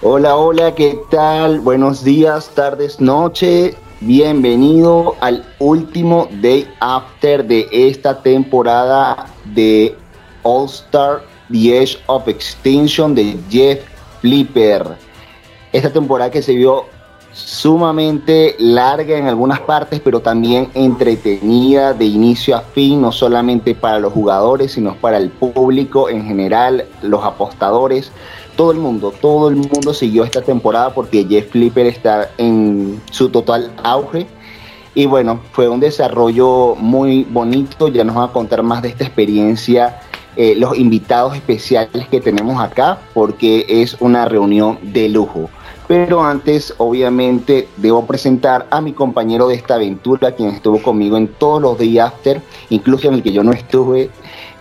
Hola, hola, ¿qué tal? Buenos días, tardes, noche. Bienvenido al último Day After de esta temporada de All Star The Edge of Extinction de Jeff Flipper. Esta temporada que se vio sumamente larga en algunas partes, pero también entretenida de inicio a fin, no solamente para los jugadores, sino para el público en general, los apostadores, todo el mundo, todo el mundo siguió esta temporada porque Jeff Flipper está en su total auge. Y bueno, fue un desarrollo muy bonito, ya nos van a contar más de esta experiencia eh, los invitados especiales que tenemos acá, porque es una reunión de lujo. Pero antes, obviamente, debo presentar a mi compañero de esta aventura, quien estuvo conmigo en todos los días after, incluso en el que yo no estuve.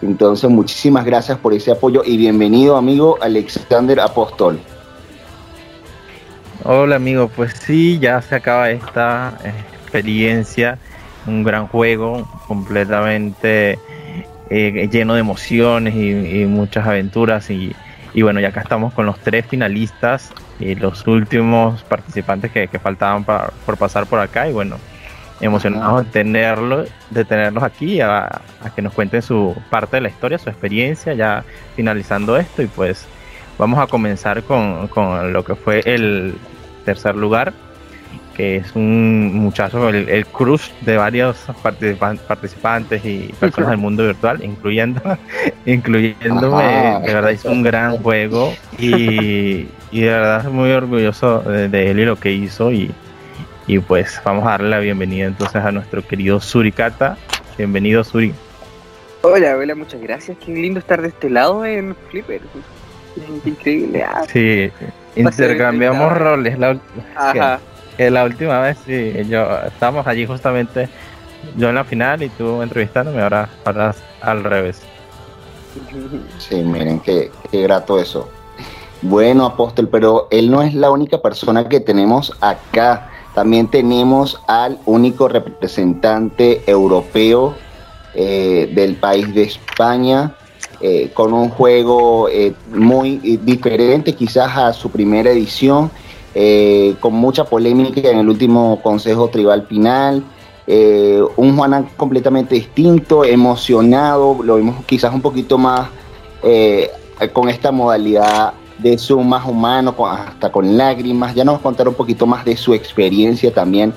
Entonces, muchísimas gracias por ese apoyo y bienvenido, amigo Alexander Apóstol. Hola, amigo. Pues sí, ya se acaba esta experiencia, un gran juego, completamente eh, lleno de emociones y, muchas aventuras y, y bueno, ya acá estamos con los tres finalistas y los últimos participantes que, faltaban por pasar por acá y bueno, emocionados de tenerlos, de tenerlos aquí a, que nos cuenten su parte de la historia, su experiencia, ya finalizando esto y pues vamos a comenzar con, con lo que fue el tercer lugar que es un muchacho, el, el cruz de varios participantes y personas del mundo virtual, incluyendo, incluyéndome, de verdad hizo un gran juego y, y de verdad muy orgulloso de, él y lo que hizo y, y, pues vamos a darle la bienvenida entonces a nuestro querido Surikata. Bienvenido Suri. Hola, hola, muchas gracias. Qué lindo estar de este lado en Flipper. increíble. Ah. sí, intercambiamos roles. La... Ajá la última vez sí, yo estábamos allí justamente, yo en la final y tú entrevistándome, ahora, ahora al revés. Sí, miren, qué, qué grato eso. Bueno, Apóstol, pero él no es la única persona que tenemos acá. También tenemos al único representante europeo eh, del país de España, eh, con un juego eh, muy diferente quizás a su primera edición eh, con mucha polémica en el último Consejo Tribal Final. Eh, un Juanan completamente distinto, emocionado, lo vimos quizás un poquito más eh, con esta modalidad de su más humano, hasta con lágrimas. Ya nos va a contar un poquito más de su experiencia también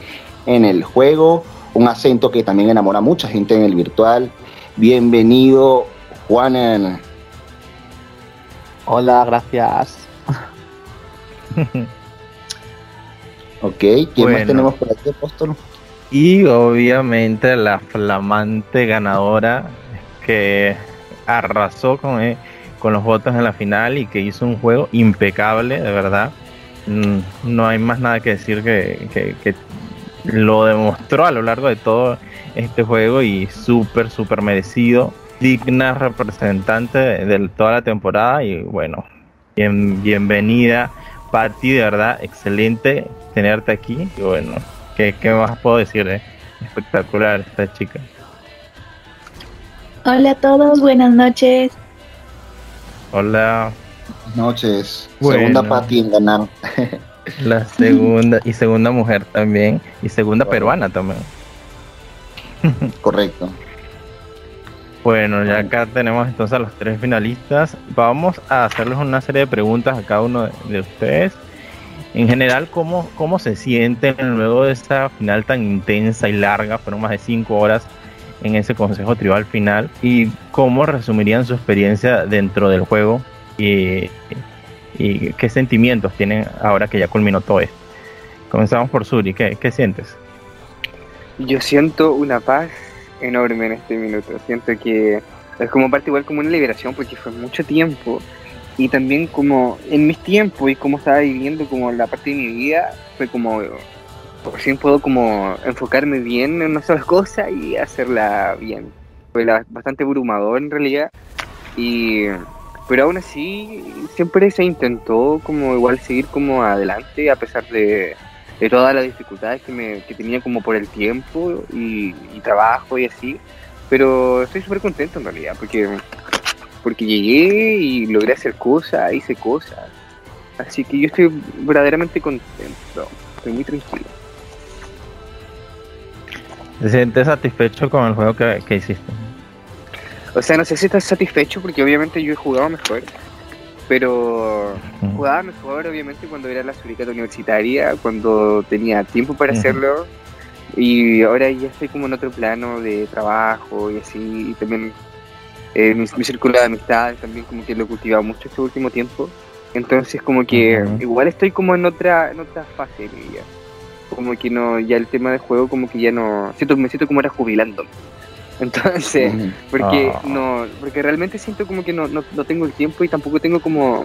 en el juego, un acento que también enamora a mucha gente en el virtual. Bienvenido, Juanan. Hola, gracias. Ok, ¿quién más tenemos por aquí, Apóstol? Y obviamente la flamante ganadora que arrasó con, eh, con los votos en la final y que hizo un juego impecable, de verdad. Mm, no hay más nada que decir que, que, lo demostró a lo largo de todo este juego y súper, súper merecido. Digna representante de, toda la temporada y bueno, bien, bienvenida Patti, de verdad, excelente tenerte aquí. Y bueno, ¿qué, más puedo decir? Eh? Espectacular esta chica. Hola a todos, buenas noches. Hola. Buenas noches. Segunda Patti en ganar. La segunda y segunda mujer también y segunda peruana también. Correcto. Bueno, ya acá tenemos entonces a los tres finalistas. Vamos a hacerles una serie de preguntas a cada uno de, ustedes. En general, ¿cómo, ¿cómo se sienten luego de esta final tan intensa y larga? Fueron más de cinco horas en ese consejo tribal final. ¿Y cómo resumirían su experiencia dentro del juego? Y, y qué sentimientos tienen ahora que ya culminó todo esto. Comenzamos por Suri, ¿qué, qué sientes? Yo siento una paz enorme en este minuto. Siento que es como parte igual como una liberación porque fue mucho tiempo y también como en mis tiempos y como estaba viviendo como la parte de mi vida fue como por fin puedo como enfocarme bien en una sola cosa y hacerla bien. Fue bastante abrumador en realidad y pero aún así siempre se intentó como igual seguir como adelante a pesar de de todas las dificultades que, me, que tenía como por el tiempo y, trabajo y así. Pero estoy súper contento en realidad, porque, porque llegué y logré hacer cosas, hice cosas. Así que yo estoy verdaderamente contento, estoy muy tranquilo. ¿Te sientes satisfecho con el juego que, que hiciste? O sea, no sé si estás satisfecho porque obviamente yo he jugado mejor, pero jugaba mejor obviamente cuando era la suricata universitaria, cuando tenía tiempo para hacerlo. Y ahora ya estoy como en otro plano de trabajo y así, y también eh, mi, mi círculo de amistades también como que lo he cultivado mucho este último tiempo, entonces como que igual estoy como en otra, en otra fase de mi vida, como que no, ya el tema de juego como que ya no, siento, me siento como era jubilando, entonces... Porque Ah. no, porque realmente siento como que no, no, no tengo el tiempo y tampoco tengo como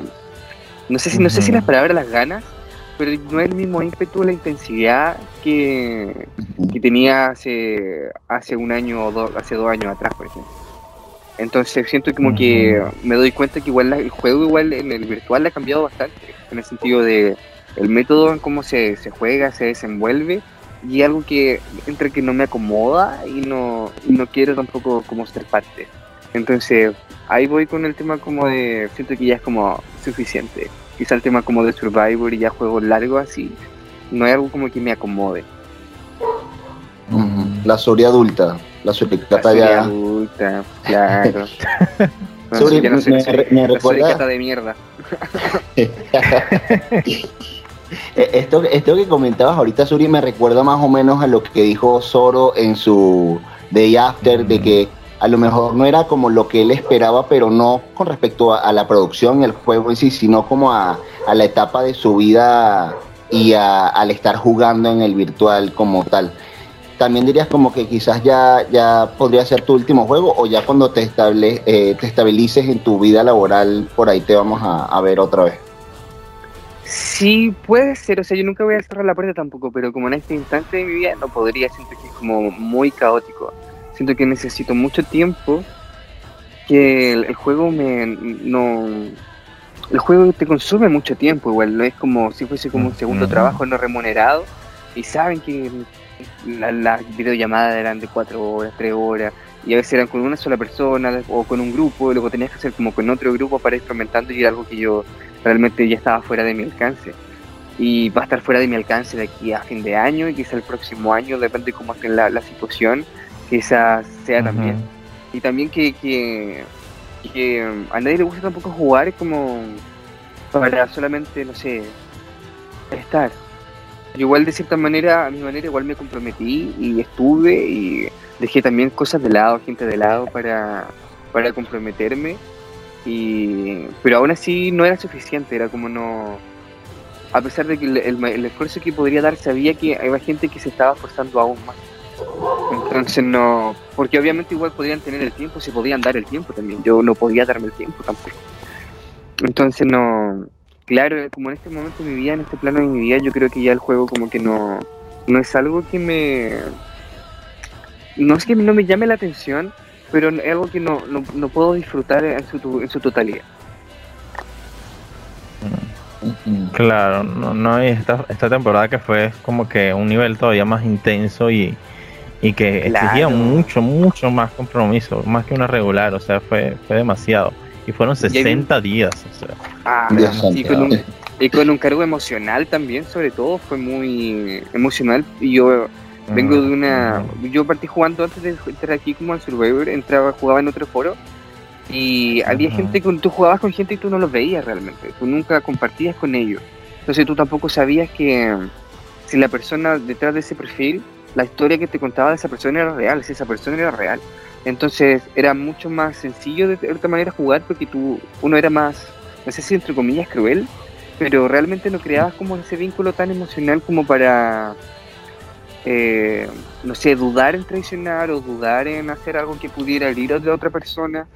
no sé si no sé si las palabras las ganas, pero no es el mismo ímpetu, la intensidad que, que tenía hace hace un año o dos, hace dos años atrás, por ejemplo. Entonces siento como que me doy cuenta que igual la- el juego igual en el virtual ha cambiado bastante, en el sentido de el método en cómo se, se juega, se desenvuelve y algo que entre que no me acomoda y no, y no quiero tampoco como ser parte. Entonces ahí voy con el tema como de, siento que ya es como suficiente. Quizá el tema como de Survivor y ya juegos largos así, no hay algo como que me acomode. Ujú. La Suri adulta, la serie ya. adulta, claro. No, sí, ya no sé, me, me la recuerda. suricata de mierda. Eh, Esto, esto que comentabas ahorita, Suri, me recuerda más o menos a lo que dijo Zoro en su Day After, de que a lo mejor no era como lo que él esperaba, pero no con respecto a, la producción y el juego en sí, sino como a, a la etapa de su vida y a- al estar jugando en el virtual como tal. También dirías como que quizás ya, ya podría ser tu último juego o ya cuando te, estable, eh, te estabilices en tu vida laboral, por ahí te vamos a, a ver otra vez. Sí, puede ser, o sea, yo nunca voy a cerrar la puerta tampoco, pero como en este instante de mi vida no podría, siento que es como muy caótico. Siento que necesito mucho tiempo, que el, el juego me no el juego te consume mucho tiempo, igual no es como si fuese como un segundo trabajo no remunerado y saben que la- las videollamadas eran de cuatro horas, tres horas y a veces eran con una sola persona o con un grupo y luego tenías que hacer como con otro grupo para ir experimentando y era algo que yo realmente ya estaba fuera de mi alcance. Y va a estar fuera de mi alcance de aquí a fin de año y quizá el próximo año, depende de cómo esté la, la situación, quizás sea también. Y también que, que, que um, a nadie le gusta tampoco jugar como para solamente, no sé, estar. Yo igual de cierta manera, a mi manera, igual me comprometí y estuve y dejé también cosas de lado, gente de lado para, para comprometerme. Y, pero aún así no era suficiente, era como no... A pesar de que el, el- el esfuerzo que podría dar, sabía que había gente que se estaba esforzando aún más. Entonces no, porque obviamente igual podrían tener el tiempo, se podían dar el tiempo también. Yo no podía darme el tiempo tampoco. Entonces no, claro, como en este momento de mi vida, en este plano de mi vida, yo creo que ya el juego como que no, no es algo que me, no es que no me llame la atención, pero es algo que no, no, no puedo disfrutar en su, en su totalidad. Claro, no, no y esta, esta temporada que fue como que un nivel todavía más intenso y, y que exigía mucho, mucho más compromiso, más que una regular, o sea, fue, fue demasiado. Y fueron hay un- 60 días, o sea. Ah, santo. con un, y con un cargo emocional también, sobre todo, fue muy emocional. Y yo vengo de una. Yo partí jugando antes de entrar aquí como al Survivor, entraba, jugaba en otro foro. Y había Ujú. gente con. Tú jugabas con gente y tú no los veías realmente. Tú nunca compartías con ellos. Entonces tú tampoco sabías que si la persona detrás de ese perfil, la historia que te contaba de esa persona era real, si esa persona era real. Entonces era mucho más sencillo de cierta manera jugar porque tú, uno era más, no sé si entre comillas cruel, pero realmente no creabas como ese vínculo tan emocional como para, eh, no sé, dudar en traicionar o dudar en hacer algo que pudiera herir a otra persona,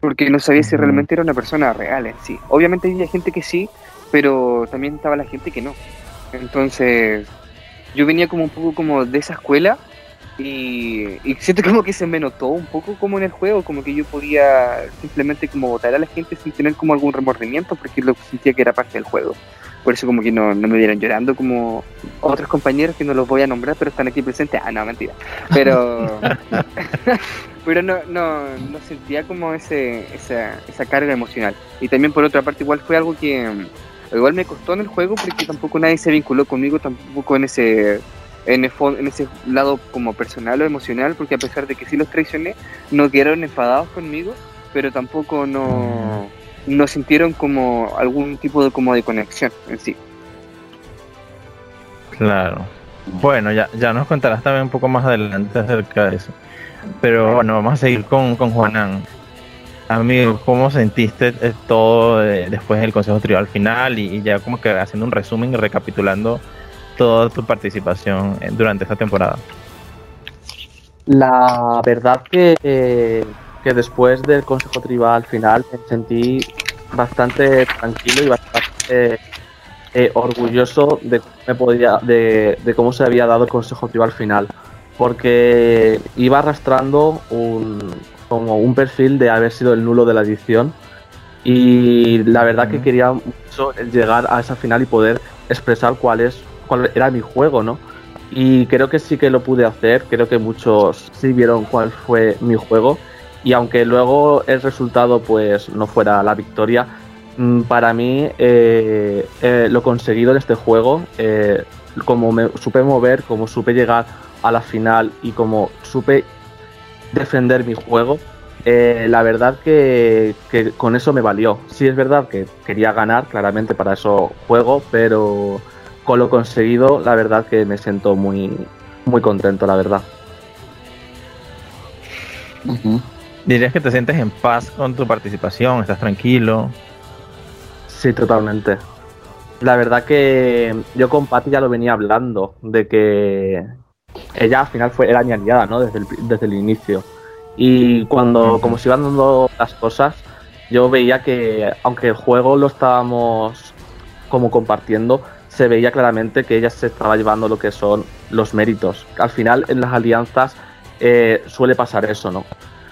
porque no sabías si realmente era una persona real en sí. Obviamente había gente que sí, pero también estaba la gente que no. Entonces, yo venía como un poco como de esa escuela y, y siento como que se me notó un poco como en el juego, como que yo podía simplemente como votar a la gente sin tener como algún remordimiento porque lo sentía que era parte del juego. Por eso como que no, no me vieran llorando como otros compañeros que no los voy a nombrar pero están aquí presentes. Ah, no, mentira. Pero, pero no, no, no sentía como ese, esa, esa carga emocional. Y también por otra parte igual fue algo que igual me costó en el juego porque tampoco nadie se vinculó conmigo, tampoco en ese en, en ese lado como personal o emocional, porque a pesar de que sí los traicioné, no quedaron enfadados conmigo, pero tampoco no, no sintieron como algún tipo de como de conexión en sí. Claro. Bueno, ya, ya nos contarás también un poco más adelante acerca de eso. Pero bueno, vamos a seguir con, con Juanan. Amigo, ¿cómo sentiste eh, todo después del Consejo Tribal final y, ya como que haciendo un resumen y recapitulando toda tu participación durante esta temporada? La verdad que, que después del Consejo Tribal final me sentí bastante tranquilo y bastante eh, orgulloso de, me podía, de, de, cómo se había dado el Consejo Tribal final. Porque iba arrastrando un, como un perfil de haber sido el nulo de la edición. Y la verdad que quería mucho llegar a esa final y poder expresar cuál es cuál era mi juego, ¿no? Y creo que sí que lo pude hacer, creo que muchos sí vieron cuál fue mi juego y aunque luego el resultado pues no fuera la victoria, mm, para mí eh, eh, lo conseguido en este juego, eh, como me supe mover, como supe llegar a la final y como supe defender mi juego, la verdad que, con eso me valió. Sí es verdad que quería ganar, claramente para eso juego, pero con lo conseguido, la verdad que me siento muy, muy contento, la verdad. ¿Dirías que te sientes en paz con tu participación? ¿Estás tranquilo? Sí, totalmente. La verdad que yo con Patti ya lo venía hablando, de que ella al final fue, era mi aliada, ¿no? Desde el, desde el inicio. Y cuando, como se iban dando las cosas, yo veía que, aunque el juego lo estábamos como compartiendo, se veía claramente que ella se estaba llevando lo que son los méritos. Al final, en las alianzas eh, suele pasar eso, ¿no?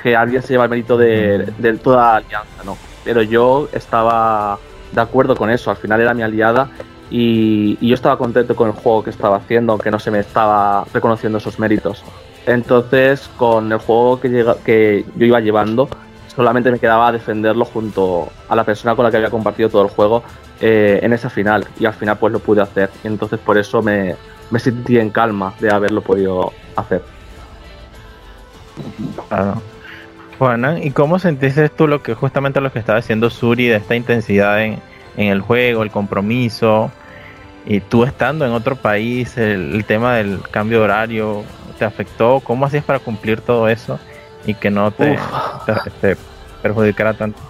Que alguien se lleva el mérito de, toda la alianza, ¿no? Pero yo estaba de acuerdo con eso, al final era mi aliada y, yo estaba contento con el juego que estaba haciendo, aunque no se me estaba reconociendo esos méritos. Entonces, con el juego que, que yo iba llevando, solamente me quedaba defenderlo junto a la persona con la que había compartido todo el juego eh, en esa final y al final pues lo pude hacer y entonces por eso me, me sentí en calma de haberlo podido hacer. Bueno, ¿y cómo sentiste tú lo que justamente lo que estaba haciendo Suri de esta intensidad en, en el juego, el compromiso? Y tú estando en otro país, el, tema del cambio de horario, ¿te afectó? ¿Cómo hacías para cumplir todo eso y que no te, te perjudicara tanto?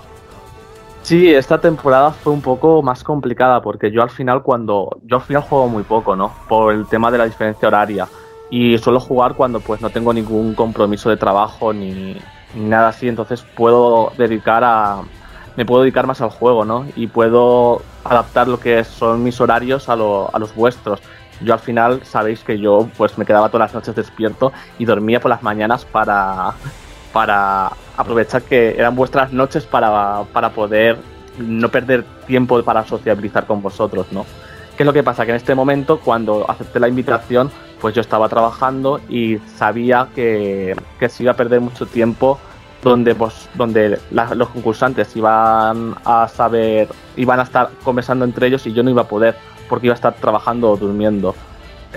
Sí, esta temporada fue un poco más complicada porque yo al final cuando yo al final juego muy poco, ¿no? Por el tema de la diferencia horaria y suelo jugar cuando pues no tengo ningún compromiso de trabajo ni, nada así, entonces puedo dedicar a me puedo dedicar más al juego, ¿no? Y puedo adaptar lo que son mis horarios a, a los vuestros. Yo al final sabéis que yo pues me quedaba todas las noches despierto y dormía por las mañanas para para aprovechar que eran vuestras noches para, poder no perder tiempo para sociabilizar con vosotros, ¿no? ¿Qué es lo que pasa? Que en este momento, cuando acepté la invitación, pues yo estaba trabajando y sabía que, que se iba a perder mucho tiempo donde, pues, donde los concursantes iban a saber, iban a estar conversando entre ellos y yo no iba a poder porque iba a estar trabajando o durmiendo.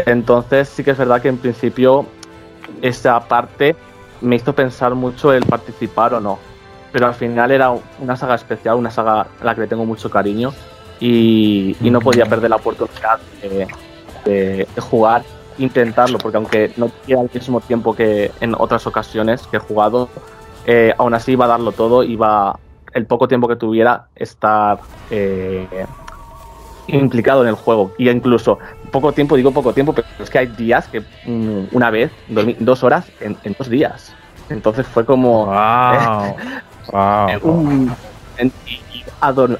Entonces sí que es verdad que en principio esa parte me hizo pensar mucho el participar o no. Pero al final era una saga especial, una saga a la que le tengo mucho cariño y, no podía perder la oportunidad de, jugar, intentarlo, porque aunque no tuviera el mismo tiempo que en otras ocasiones que he jugado, eh, aún así iba a darlo todo, iba el poco tiempo que tuviera estar eh, implicado en el juego. Y incluso poco tiempo, digo poco tiempo, pero es que hay días que mm, una vez dos horas en, dos días. Entonces fue como wow. wow.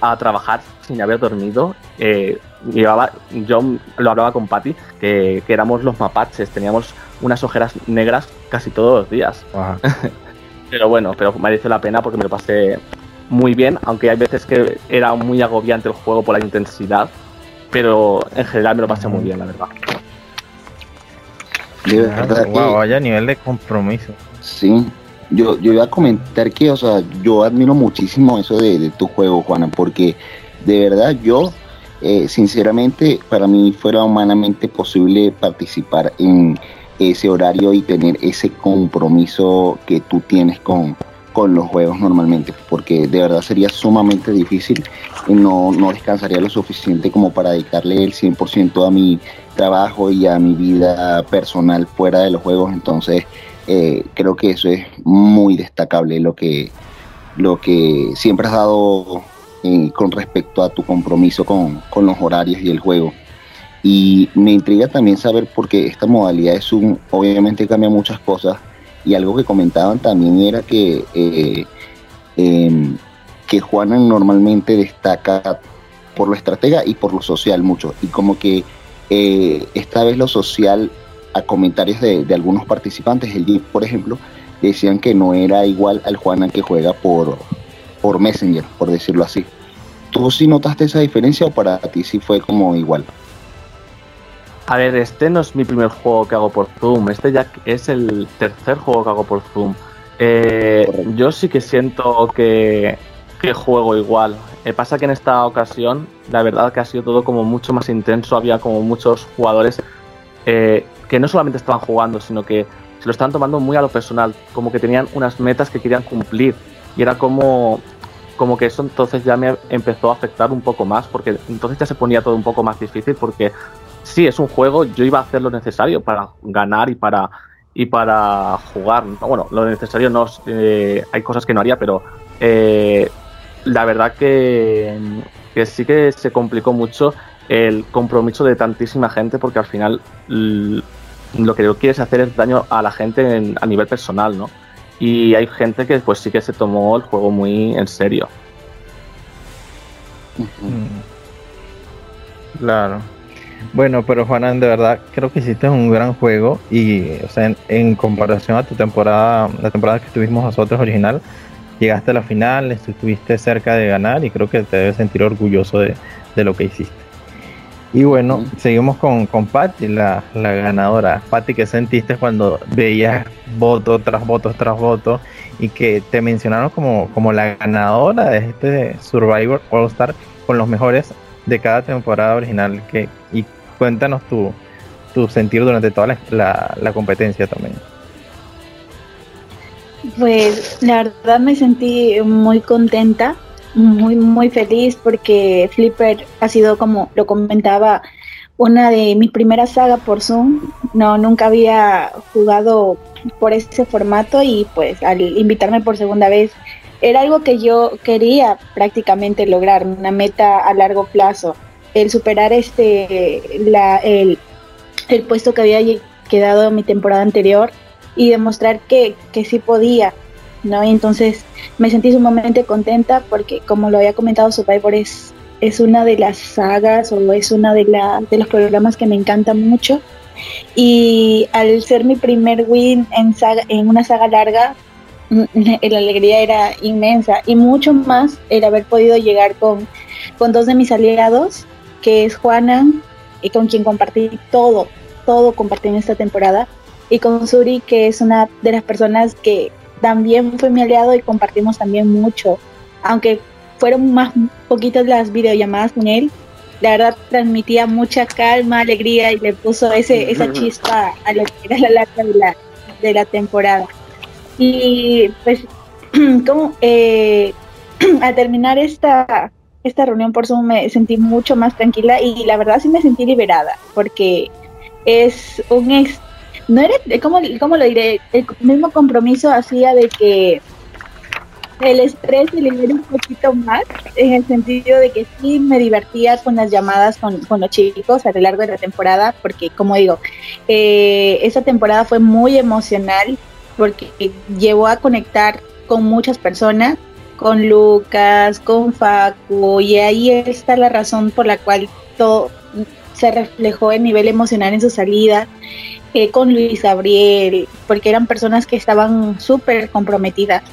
a, trabajar sin haber dormido. Eh, llevaba, yo lo hablaba con Patty, que, que, éramos los mapaches, teníamos unas ojeras negras casi todos los días. pero bueno, pero merece la pena porque me lo pasé muy bien, aunque hay veces que era muy agobiante el juego por la intensidad, pero en general me lo pasé muy bien, la verdad. De wow, vaya nivel de compromiso. Sí, yo, yo iba a comentar que, o sea, yo admiro muchísimo eso de, tu juego, Juana, porque de verdad yo eh, sinceramente para mí fuera humanamente posible participar en ese horario y tener ese compromiso que tú tienes con, con los juegos normalmente, porque de verdad sería sumamente difícil no, no descansaría lo suficiente como para dedicarle el 100% a mi trabajo y a mi vida personal fuera de los juegos, entonces eh, creo que eso es muy destacable lo que, lo que siempre has dado eh, con respecto a tu compromiso con, con, los horarios y el juego. Y me intriga también saber porque esta modalidad es un, obviamente cambia muchas cosas y algo que comentaban también era que eh, em, que Juana normalmente destaca por lo estratega y por lo social mucho y como que esta vez lo social a comentarios de, algunos participantes, el Jeep, por ejemplo, decían que no era igual al Juana que juega por, por Messenger, por decirlo así. ¿Tú sí notaste esa diferencia o para ti sí fue como igual? A ver, este no es mi primer juego que hago por Zoom, este ya es el tercer juego que hago por Zoom. Eh, yo sí que siento que, que juego igual. Eh, pasa que en esta ocasión, la verdad que ha sido todo como mucho más intenso, había como muchos jugadores eh, que no solamente estaban jugando, sino que se lo estaban tomando muy a lo personal, como que tenían unas metas que querían cumplir. Y era como, como que eso entonces ya me empezó a afectar un poco más, porque entonces ya se ponía todo un poco más difícil, porque sí, es un juego, yo iba a hacer lo necesario para ganar y para, y para jugar. Bueno, lo necesario no, eh, hay cosas que no haría, pero eh, la verdad que, que sí que se complicó mucho el compromiso de tantísima gente porque al final lo que quieres hacer es daño a la gente a nivel personal, ¿no? Y hay gente que pues sí que se tomó el juego muy en serio. Mm. Claro. Bueno, pero Juanan, de verdad creo que hiciste un gran juego y, o sea, en, comparación a tu temporada, la temporada que tuvimos nosotros original, llegaste a la final, estuviste cerca de ganar y creo que te debes sentir orgulloso de lo que hiciste. Y bueno, seguimos con, con Patty, la, la ganadora. Patty, ¿qué sentiste cuando veías voto tras voto tras voto y que te mencionaron como, como la ganadora de este Survivor All Star con los mejores de cada temporada original? Que, y cuéntanos tu, tu sentir durante toda la, la competencia también. Pues la verdad me sentí muy contenta muy, muy feliz porque Flipper ha sido, como lo comentaba, una de mis primeras sagas por Zoom. No, nunca había jugado por ese formato y pues al invitarme por segunda vez era algo que yo quería prácticamente lograr, una meta a largo plazo, el superar este la, el, el puesto que había quedado en mi temporada anterior y demostrar que, que sí podía ¿no? Entonces me sentí sumamente contenta porque, como lo había comentado, Survivor es, es una de las sagas o es una de, la, de los programas que me encanta mucho. Y al ser mi primer win en, saga, en una saga larga, mm, la alegría era inmensa y mucho más el haber podido llegar con, con dos de mis aliados, que es Juana, y con quien compartí todo, todo compartí en esta temporada, y con Suri, que es una de las personas que también fue mi aliado y compartimos también mucho. Aunque fueron más poquitas las videollamadas con él, la verdad transmitía mucha calma, alegría y le puso ese, esa chispa a lo que era la larga de la, de la temporada. Y pues, como eh, al terminar esta, esta reunión por Zoom me sentí mucho más tranquila y la verdad sí me sentí liberada porque es un ex no era, ¿cómo, ¿cómo, lo diré? El mismo compromiso hacía de que el estrés se libere un poquito más, en el sentido de que sí me divertía con las llamadas con, los chicos a lo largo de la temporada, porque como digo, eh, esa temporada fue muy emocional, porque llevó a conectar con muchas personas, con Lucas, con Facu, y ahí está la razón por la cual todo se reflejó en nivel emocional en su salida con Luis Gabriel, porque eran personas que estaban súper comprometidas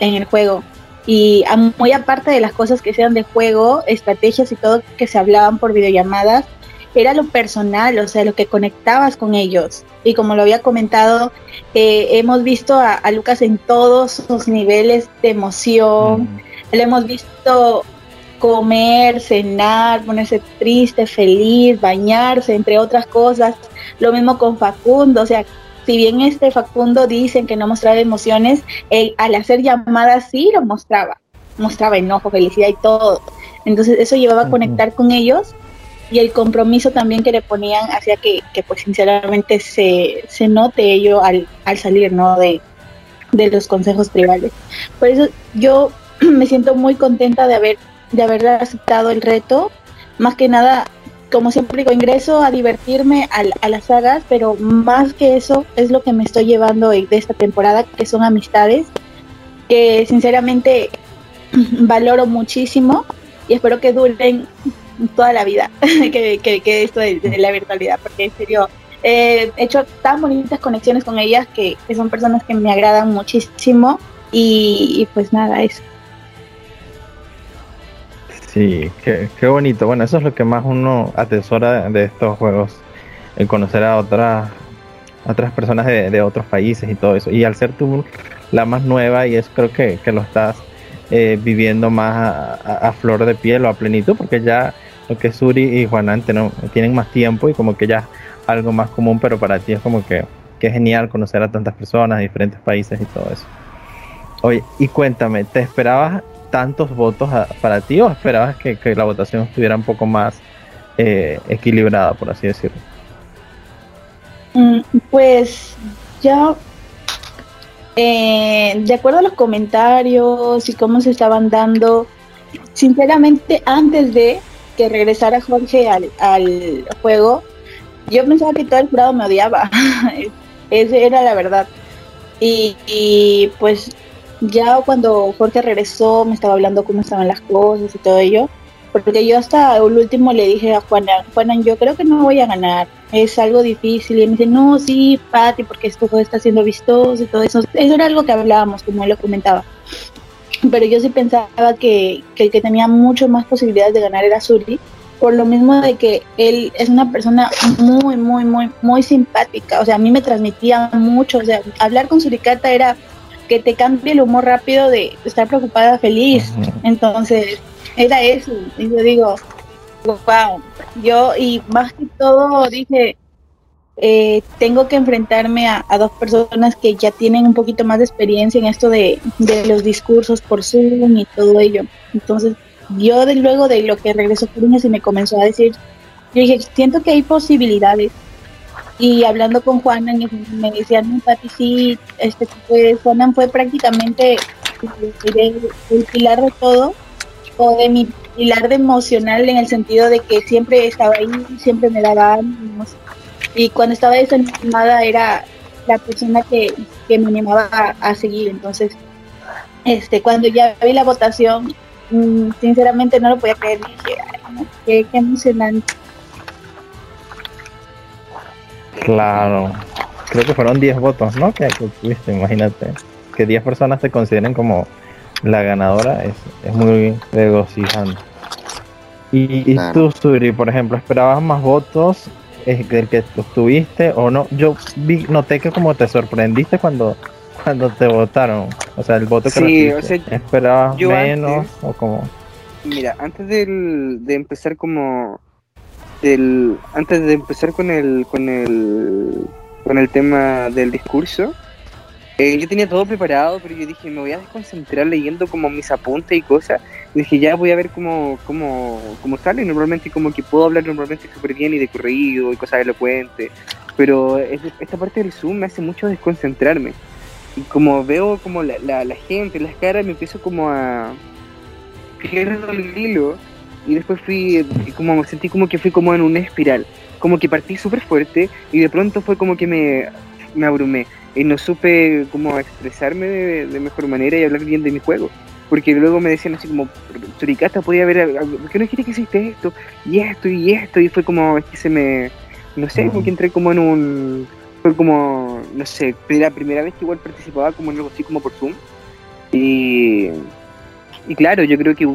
en el juego. Y muy aparte de las cosas que sean de juego, estrategias y todo que se hablaban por videollamadas, era lo personal, o sea, lo que conectabas con ellos. Y como lo había comentado, eh, hemos visto a, Lucas en todos sus niveles de emoción, mm. lo hemos visto comer, cenar, ponerse triste, feliz, bañarse, entre otras cosas. Lo mismo con Facundo, o sea, si bien este Facundo dicen que no mostraba emociones, él, al hacer llamadas sí lo mostraba, mostraba enojo, felicidad y todo. Entonces eso llevaba a conectar con ellos y el compromiso también que le ponían hacía que, que pues sinceramente se, se note ello al, al salir, ¿no? De, de los consejos tribales. Por eso yo me siento muy contenta de haber, de haber aceptado el reto. Más que nada, como siempre digo, ingreso a divertirme a, las sagas, pero más que eso es lo que me estoy llevando de esta temporada, que son amistades, que sinceramente valoro muchísimo y espero que duren toda la vida, que, esto de, de, la virtualidad, porque en serio eh, he hecho tan bonitas conexiones con ellas que, que son personas que me agradan muchísimo y, y pues nada, eso. Sí, qué, qué, bonito. Bueno, eso es lo que más uno atesora de estos juegos, el conocer a otras otras personas de, de, otros países y todo eso. Y al ser tú la más nueva, y es creo que, que lo estás eh, viviendo más a, flor de piel o a plenitud, porque ya lo que Suri y Juanante no tienen más tiempo y como que ya algo más común, pero para ti es como que, que genial conocer a tantas personas, diferentes países y todo eso. Oye, y cuéntame, ¿te esperabas tantos votos para ti o esperabas que, la votación estuviera un poco más eh, equilibrada, por así decirlo? Mm, pues ya, eh, de acuerdo a los comentarios y cómo se estaban dando, sinceramente antes de que regresara Jorge al, juego, yo pensaba que todo el jurado me odiaba, esa era la verdad. Y pues ya cuando Jorge regresó me estaba hablando cómo estaban las cosas y todo ello, porque yo hasta el último le dije a Juana, Juana, yo creo que no voy a ganar, es algo difícil, y me dice, no, sí, Pati, porque esto está siendo vistoso y todo eso, eso era algo que hablábamos, como él lo comentaba, pero yo sí pensaba que, que el que tenía mucho más posibilidades de ganar era Zuri, por lo mismo de que él es una persona muy, muy, muy, muy simpática, o sea, a mí me transmitía mucho, o sea, hablar con Suricata era que te cambie el humor rápido de estar preocupada feliz. Uh -huh. Entonces, era eso. Y yo digo, wow, yo y más que todo dije, eh, tengo que enfrentarme a, a, dos personas que ya tienen un poquito más de experiencia en esto de, de los discursos por Zoom y todo ello. Entonces, yo de, luego de lo que regresó Cariñas y me comenzó a decir, yo dije, siento que hay posibilidades y hablando con Juanan me decían no Pati sí este pues Juanan fue prácticamente el, pilar de todo o de mi pilar de emocional en el sentido de que siempre estaba ahí siempre me daba y cuando estaba desanimada era la persona que, que me animaba a, seguir entonces este cuando ya vi la votación mmm, sinceramente no lo podía creer dije qué, qué emocionante Claro. Creo que fueron 10 votos, ¿no? Que, que tuviste, imagínate. Que 10 personas te consideren como la ganadora es, es muy regocijante. Y, y claro. tú, Suri, por ejemplo, ¿esperabas más votos del que tuviste o no? Yo vi, noté que como te sorprendiste cuando cuando te votaron. O sea, el voto que sí, o sea, ¿Esperabas menos antes, o como...? Mira, antes del, de empezar como del, antes de empezar con el, con el, con el tema del discurso, eh, yo tenía todo preparado, pero yo dije, me voy a desconcentrar leyendo como mis apuntes y cosas. Dije, ya voy a ver cómo, cómo, cómo sale. Normalmente como que puedo hablar normalmente súper bien y de corrido y cosas elocuentes. Pero esta parte del Zoom me hace mucho desconcentrarme. Y como veo como la, la, la gente, las caras, me empiezo como a... Pierdo el hilo y después fui, como sentí como que fui como en una espiral, como que partí súper fuerte y de pronto fue como que me, me abrumé y no supe cómo expresarme de, de, mejor manera y hablar bien de mi juego. Porque luego me decían así como, Turicata podía haber, ¿por qué no dijiste que hiciste esto? Y esto y esto, y fue como, es que se me, no sé, como que entré como en un, fue como, no sé, la primera vez que igual participaba como en algo así como por Zoom. Y y claro, yo creo que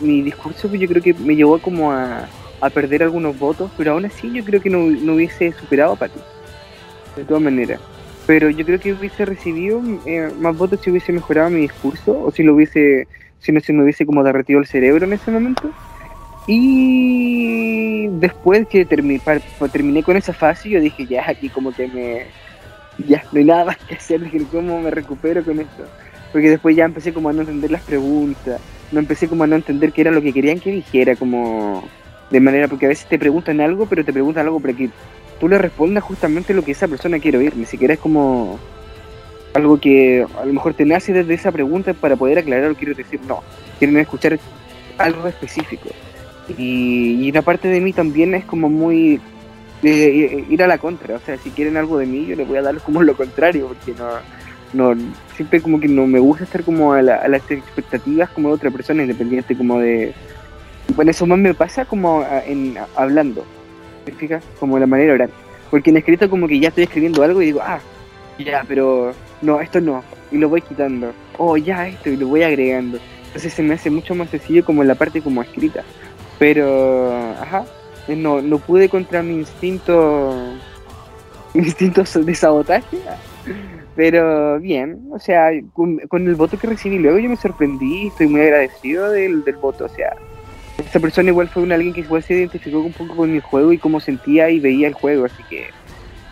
mi discurso yo creo que me llevó como a, a, perder algunos votos, pero aún así yo creo que no, no hubiese superado a Pati, de todas maneras. Pero yo creo que hubiese recibido eh, más votos si hubiese mejorado mi discurso o si lo hubiese si no se me hubiese como derretido el cerebro en ese momento. Y después que terminé, terminé con esa fase, yo dije, ya, aquí como que me... Ya, no hay nada más que hacer, dije, ¿cómo me recupero con esto? Porque después ya empecé como a no entender las preguntas, no empecé como a no entender qué era lo que querían que dijera, como de manera, porque a veces te preguntan algo, pero te preguntan algo para que tú le respondas justamente lo que esa persona quiere oír, ni siquiera es como algo que a lo mejor te nace desde esa pregunta para poder aclarar lo que quieres decir, no, quieren escuchar algo específico. Y, una parte de mí también es como muy de ir a la contra, o sea, si quieren algo de mí, yo les voy a dar como lo contrario, porque no, no siempre como que no me gusta estar como a, las expectativas como de otra persona, independiente como de... Bueno, eso más me pasa como en hablando, ¿te Como la manera oral. Porque en escrito como que ya estoy escribiendo algo y digo, ah, ya, pero no, esto no, y lo voy quitando. Oh, ya, esto, y lo voy agregando. Entonces se me hace mucho más sencillo como la parte como escrita. Pero, ajá, no, no pude contra mi instinto, mi instinto de sabotaje. Pero bien, o sea, con, el voto que recibí luego yo me sorprendí, estoy muy agradecido del, del voto, o sea, esa persona igual fue un alguien que igual se identificó un poco con mi juego y cómo sentía y veía el juego, así que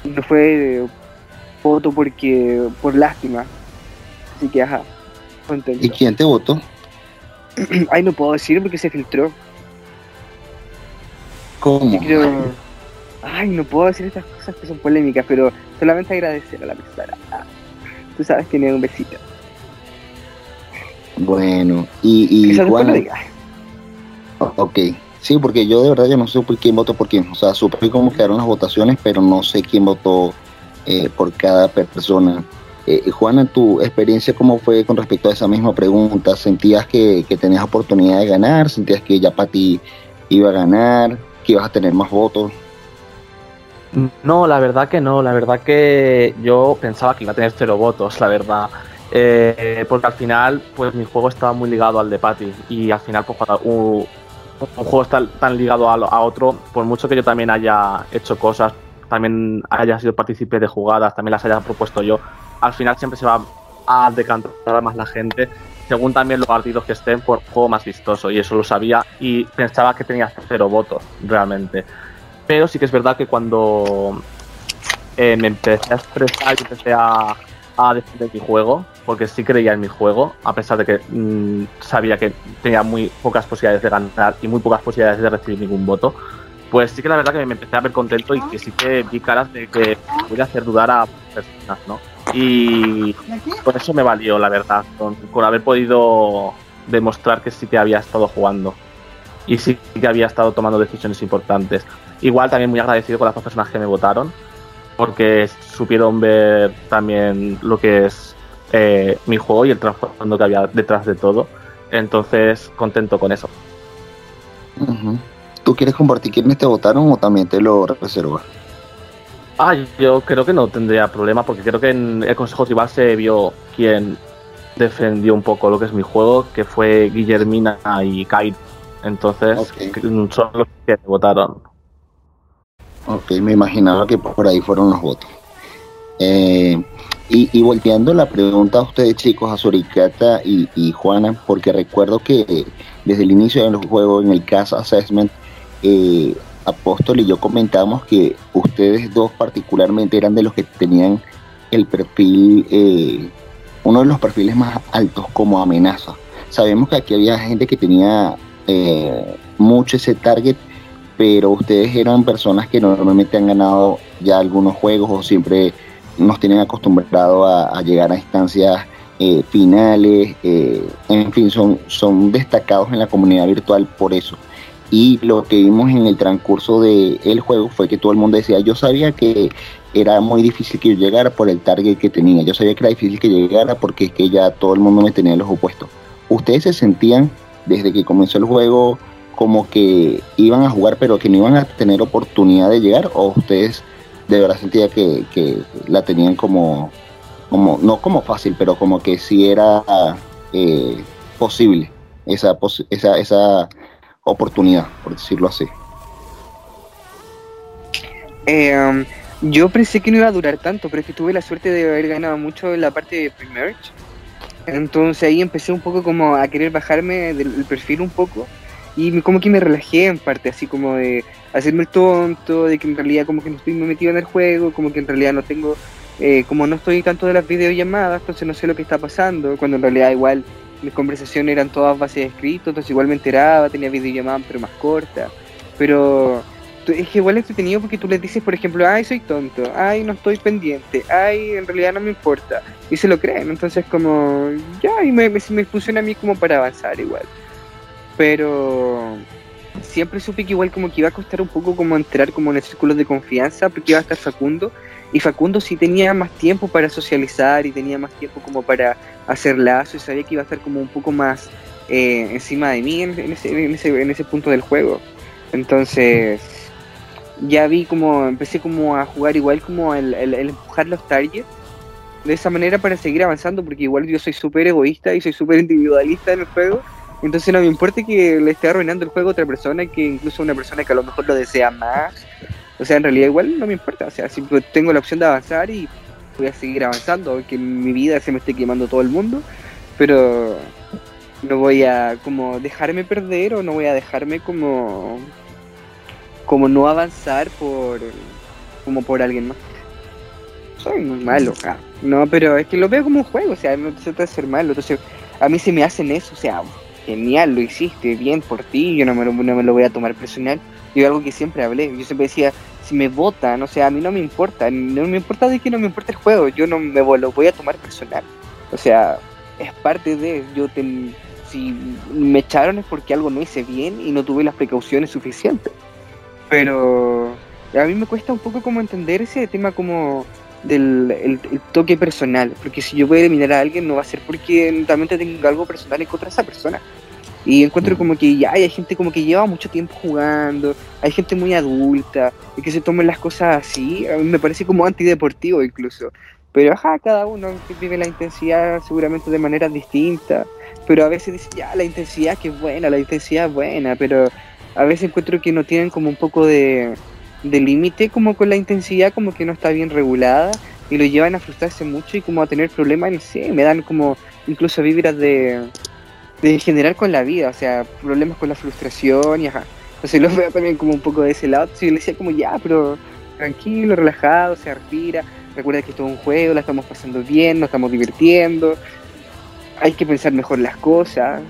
no fue voto porque por lástima. Así que ajá, contento. ¿Y quién te votó? Ay, no puedo decir porque se filtró. ¿Cómo? Ay, no puedo decir estas cosas que son polémicas, pero solamente agradecer a la persona. Tú sabes que me un besito. Bueno, y, y Ok, sí, porque yo de verdad yo no sé por quién votó por quién. O sea, supe cómo quedaron las votaciones, pero no sé quién votó eh, por cada persona. Eh, Juana, tu experiencia, ¿cómo fue con respecto a esa misma pregunta? ¿Sentías que, tenías oportunidad de ganar? ¿Sentías que ya para ti iba a ganar? ¿Que ibas a tener más votos? No, la verdad que no. La verdad que yo pensaba que iba a tener cero votos, la verdad. Eh, porque al final, pues mi juego estaba muy ligado al de Patty. Y al final, pues para un, juego está tan ligado a, a, otro, por mucho que yo también haya hecho cosas, también haya sido partícipe de jugadas, también las haya propuesto yo, al final siempre se va a decantar más la gente, según también los partidos que estén, por juego más vistoso. Y eso lo sabía y pensaba que tenía cero votos, realmente. Pero sí que es verdad que cuando eh, me empecé a expresar y empecé a, a defender mi juego, porque sí creía en mi juego, a pesar de que mm, sabía que tenía muy pocas posibilidades de ganar y muy pocas posibilidades de recibir ningún voto, pues sí que la verdad que me empecé a ver contento y que sí que vi caras de que voy a hacer dudar a personas, ¿no? Y con eso me valió, la verdad, con, haber podido demostrar que sí que había estado jugando y sí que había estado tomando decisiones importantes. Igual también muy agradecido con las personas que me votaron, porque supieron ver también lo que es eh, mi juego y el trasfondo que había detrás de todo. Entonces, contento con eso. ¿Tú quieres compartir quiénes te votaron o también te lo reservas? Ah, yo creo que no tendría problema porque creo que en el Consejo Tribal se vio quien defendió un poco lo que es mi juego, que fue Guillermina y Kai. Entonces, son los que votaron. Ok, me imaginaba que por ahí fueron los votos. Eh, y, volteando la pregunta a ustedes chicos, a Soricata y, Juana, porque recuerdo que desde el inicio del juego, en el Cast Assessment, eh, Apóstol y yo comentamos que ustedes dos particularmente eran de los que tenían el perfil, eh, uno de los perfiles más altos como amenaza. Sabemos que aquí había gente que tenía eh, mucho ese target, pero ustedes eran personas que normalmente han ganado ya algunos juegos o siempre nos tienen acostumbrado a, llegar a instancias eh, finales, eh, en fin, son, son destacados en la comunidad virtual por eso. Y lo que vimos en el transcurso del el juego fue que todo el mundo decía, yo sabía que era muy difícil que yo llegara por el target que tenía, yo sabía que era difícil que llegara porque es que ya todo el mundo me tenía los opuestos. ¿Ustedes se sentían desde que comenzó el juego como que iban a jugar pero que no iban a tener oportunidad de llegar o ustedes de verdad sentía que, la tenían como, como, no como fácil, pero como que sí era eh, posible esa, esa, esa oportunidad, por decirlo así. Um, yo pensé que no iba a durar tanto, pero es que tuve la suerte de haber ganado mucho en la parte de pre-merge. Entonces ahí empecé un poco como a querer bajarme del perfil un poco y como que me relajé en parte, así como de hacerme el tonto, de que en realidad como que no estoy muy metido en el juego, como que en realidad no tengo, eh, como no estoy tanto de las videollamadas, entonces no sé lo que está pasando, cuando en realidad igual mis conversaciones eran todas bases de escrito, entonces igual me enteraba, tenía videollamadas pero más cortas, pero es que igual es entretenido porque tú les dices, por ejemplo, ay, soy tonto, ay, no estoy pendiente, ay, en realidad no me importa, y se lo creen, entonces como, ya, y me, me funciona a mí como para avanzar igual. Pero siempre supe que igual como que iba a costar un poco como entrar como en el círculo de confianza porque iba a estar Facundo y Facundo sí tenía más tiempo para socializar y tenía más tiempo como para hacer lazo y sabía que iba a estar como un poco más eh, encima de mí en, ese, punto del juego. Entonces ya vi como, empecé como a jugar igual como el empujar los targets de esa manera para seguir avanzando porque igual yo soy súper egoísta y soy súper individualista en el juego entonces no me importa que le esté arruinando el juego a otra persona, que incluso una persona que a lo mejor lo desea más. O sea, en realidad igual no me importa. O sea, siempre tengo la opción de avanzar y voy a seguir avanzando, aunque mi vida se me esté quemando todo el mundo. Pero no voy a como dejarme perder o no voy a dejarme como como no avanzar por como por alguien más. Soy muy malo, ah, no, pero es que lo veo como un juego, o sea, no se trata de ser malo, entonces a mí si me hacen eso, o sea, genial, lo hiciste, bien por ti, yo no me, lo, no me lo voy a tomar personal. Y algo que siempre hablé, yo siempre decía, si me votan, o sea, a mí no me importa, no me importa de que no me importa el juego, yo no me lo voy a tomar personal. O sea, es parte de, yo si me echaron es porque algo no hice bien y no tuve las precauciones suficientes. Pero a mí me cuesta un poco como entender ese tema como del el, toque personal, porque si yo voy a eliminar a alguien no va a ser porque también tengo algo personal en contra de esa persona. Y encuentro mm. como que ya hay gente como que lleva mucho tiempo jugando, hay gente muy adulta, y que se tomen las cosas así, a mí me parece como antideportivo incluso. Pero ajá, cada uno vive la intensidad seguramente de manera distinta, pero a veces dice, ya, la intensidad que es buena, la intensidad es buena, pero a veces encuentro que no tienen como un poco de, de límite como con la intensidad como que no está bien regulada y lo llevan a frustrarse mucho y como a tener problemas, no sé, me dan como incluso vibras de, de generar con la vida, o sea, problemas con la frustración y ajá. Entonces lo veo también como un poco de ese lado, entonces yo le decía como ya, pero tranquilo, relajado, se respira, recuerda que esto es un juego, la estamos pasando bien, nos estamos divirtiendo, hay que pensar mejor las cosas,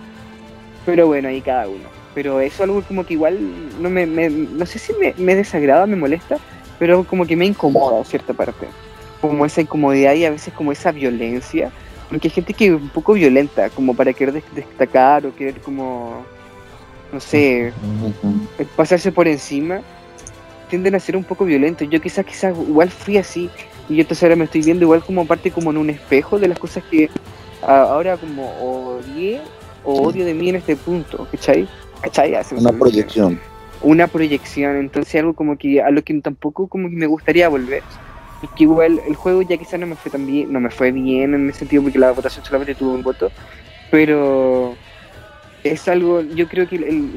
pero bueno, ahí cada uno pero eso es algo como que igual no me, no sé si me, me, desagrada, me molesta, pero como que me incomoda cierta parte. Como esa incomodidad y a veces como esa violencia, porque hay gente que es un poco violenta, como para querer destacar o querer como, no sé, pasarse por encima, tienden a ser un poco violentos. Yo quizás, quizás igual fui así, y yo entonces ahora me estoy viendo igual como parte como en un espejo de las cosas que ahora como odié o odio de mí en este punto, ¿cachai? Una proyección. Una proyección, entonces algo como que a lo que tampoco como que me gustaría volver. Es que igual el juego ya quizás no me fue tan bien, no me fue bien en ese sentido porque la votación solamente tuvo un voto, pero es algo, yo creo que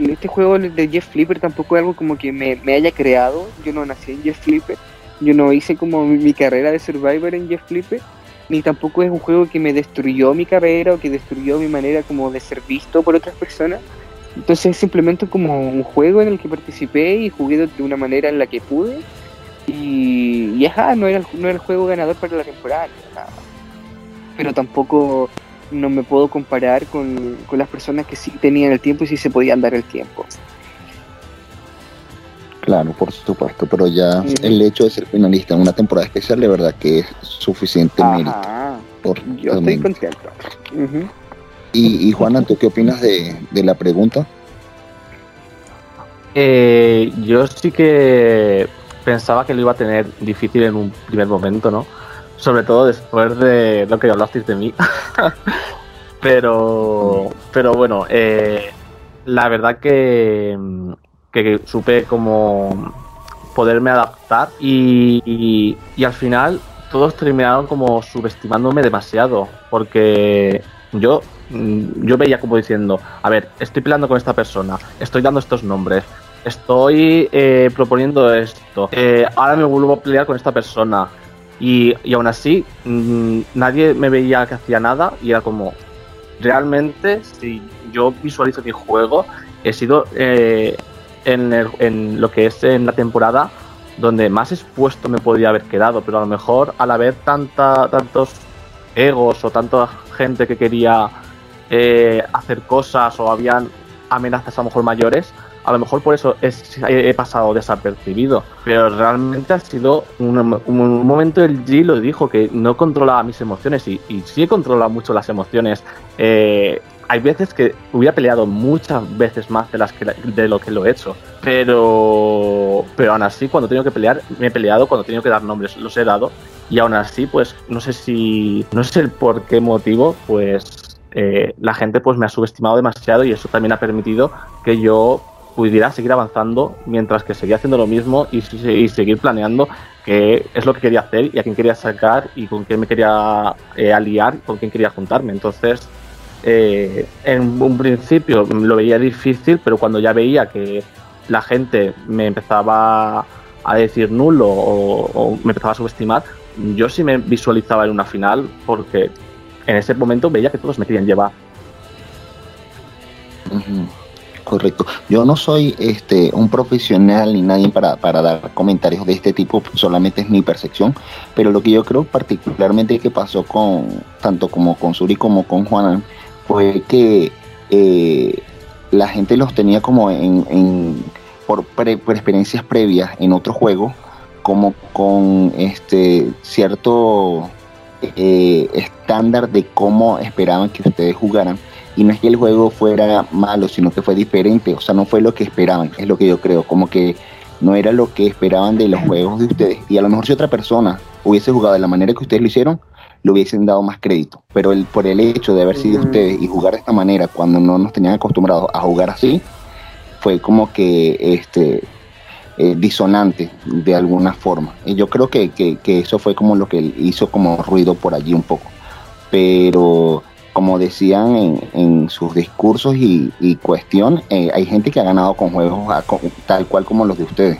este juego de Jeff Flipper tampoco es algo como que me, haya creado, yo no nací en Jeff Flipper, yo no hice como mi, mi, carrera de Survivor en Jeff Flipper, ni tampoco es un juego que me destruyó mi carrera o que destruyó mi manera como de ser visto por otras personas, entonces es simplemente como un juego en el que participé y jugué de una manera en la que pude. Y, y ajá, no era, no era el juego ganador para la temporada, pero tampoco no me puedo comparar con, las personas que sí tenían el tiempo y sí se podían dar el tiempo. Claro, por supuesto, pero ya el hecho de ser finalista en una temporada especial, de verdad que es suficiente mérito. Yo estoy contento. Y, Juana, ¿tú qué opinas de, la pregunta? Eh, yo sí que pensaba que lo iba a tener difícil en un primer momento, ¿no? Sobre todo después de lo que hablasteis de mí. pero, pero bueno, eh, la verdad que, que, supe como poderme adaptar y, y al final todos terminaron como subestimándome demasiado porque yo yo veía como diciendo, a ver, estoy peleando con esta persona, estoy dando estos nombres, estoy eh, proponiendo esto, eh, ahora me vuelvo a pelear con esta persona. Y, y aún así, mm, nadie me veía que hacía nada y era como, realmente, si yo visualizo mi juego, he sido eh, en, en, lo que es en la temporada donde más expuesto me podría haber quedado, pero a lo mejor al haber tanta, tantos egos o tanta gente que quería eh, hacer cosas o habían amenazas a lo mejor mayores, a lo mejor por eso he, pasado desapercibido. Pero realmente ha sido un, momento el G lo dijo que no controlaba mis emociones y, sí he controlado mucho las emociones. Eh, hay veces que hubiera peleado muchas veces más de las de lo que lo he hecho. Pero pero aún así cuando he tenido que pelear, me he peleado, cuando he tenido que dar nombres, los he dado. Y aún así, pues no sé si. no sé el por qué motivo, pues eh, la gente pues me ha subestimado demasiado y eso también ha permitido que yo pudiera seguir avanzando mientras que seguía haciendo lo mismo y, seguir planeando qué es lo que quería hacer y a quién quería sacar y con quién me quería eh, aliar, con quién quería juntarme. Entonces, eh, en un principio lo veía difícil, pero cuando ya veía que la gente me empezaba a decir nulo o, me empezaba a subestimar, yo sí me visualizaba en una final porque en ese momento veía que todos me querían llevar. Correcto. Yo no soy este un profesional ni nadie para, para, dar comentarios de este tipo, solamente es mi percepción, pero lo que yo creo particularmente que pasó con tanto como con Suri como con Juan fue que eh, la gente los tenía como en, por, experiencias previas en otro juego, como con este cierto eh, estándar de cómo esperaban que ustedes jugaran. Y no es que el juego fuera malo, sino que fue diferente. O sea, no fue lo que esperaban, es lo que yo creo. Como que no era lo que esperaban de los juegos de ustedes. Y a lo mejor si otra persona hubiese jugado de la manera que ustedes lo hicieron, le hubiesen dado más crédito. Pero el, por el hecho de haber sido ustedes y jugar de esta manera cuando no nos tenían acostumbrados a jugar así, fue como que este eh, disonante de alguna forma. Y yo creo que, eso fue como lo que hizo como ruido por allí un poco. Pero como decían en, sus discursos y, cuestión, eh, hay gente que ha ganado con juegos tal cual como los de ustedes.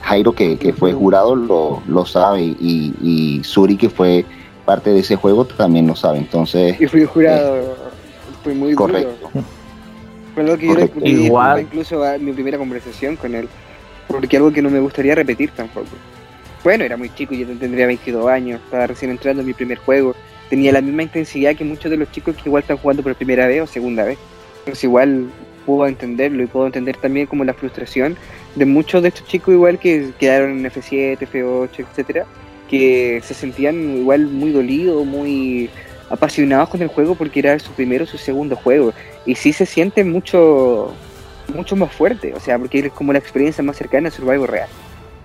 Jairo, que, fue jurado, lo, lo sabe, y, y Suri, que fue parte de ese juego también lo sabe. Entonces. Y fui jurado, eh, fui muy correcto. Fue lo que yo le Igual. incluso a mi primera conversación con él. Porque algo que no me gustaría repetir tampoco. Bueno, era muy chico, yo tendría 22 años, estaba recién entrando en mi primer juego. Tenía la misma intensidad que muchos de los chicos que igual están jugando por primera vez o segunda vez. Entonces igual puedo entenderlo y puedo entender también como la frustración de muchos de estos chicos igual que quedaron en F7, F8, etcétera, que se sentían igual muy dolidos, muy apasionados con el juego porque era su primero su segundo juego. Y sí se siente mucho, mucho más fuerte, o sea, porque es como la experiencia más cercana a Survival Real.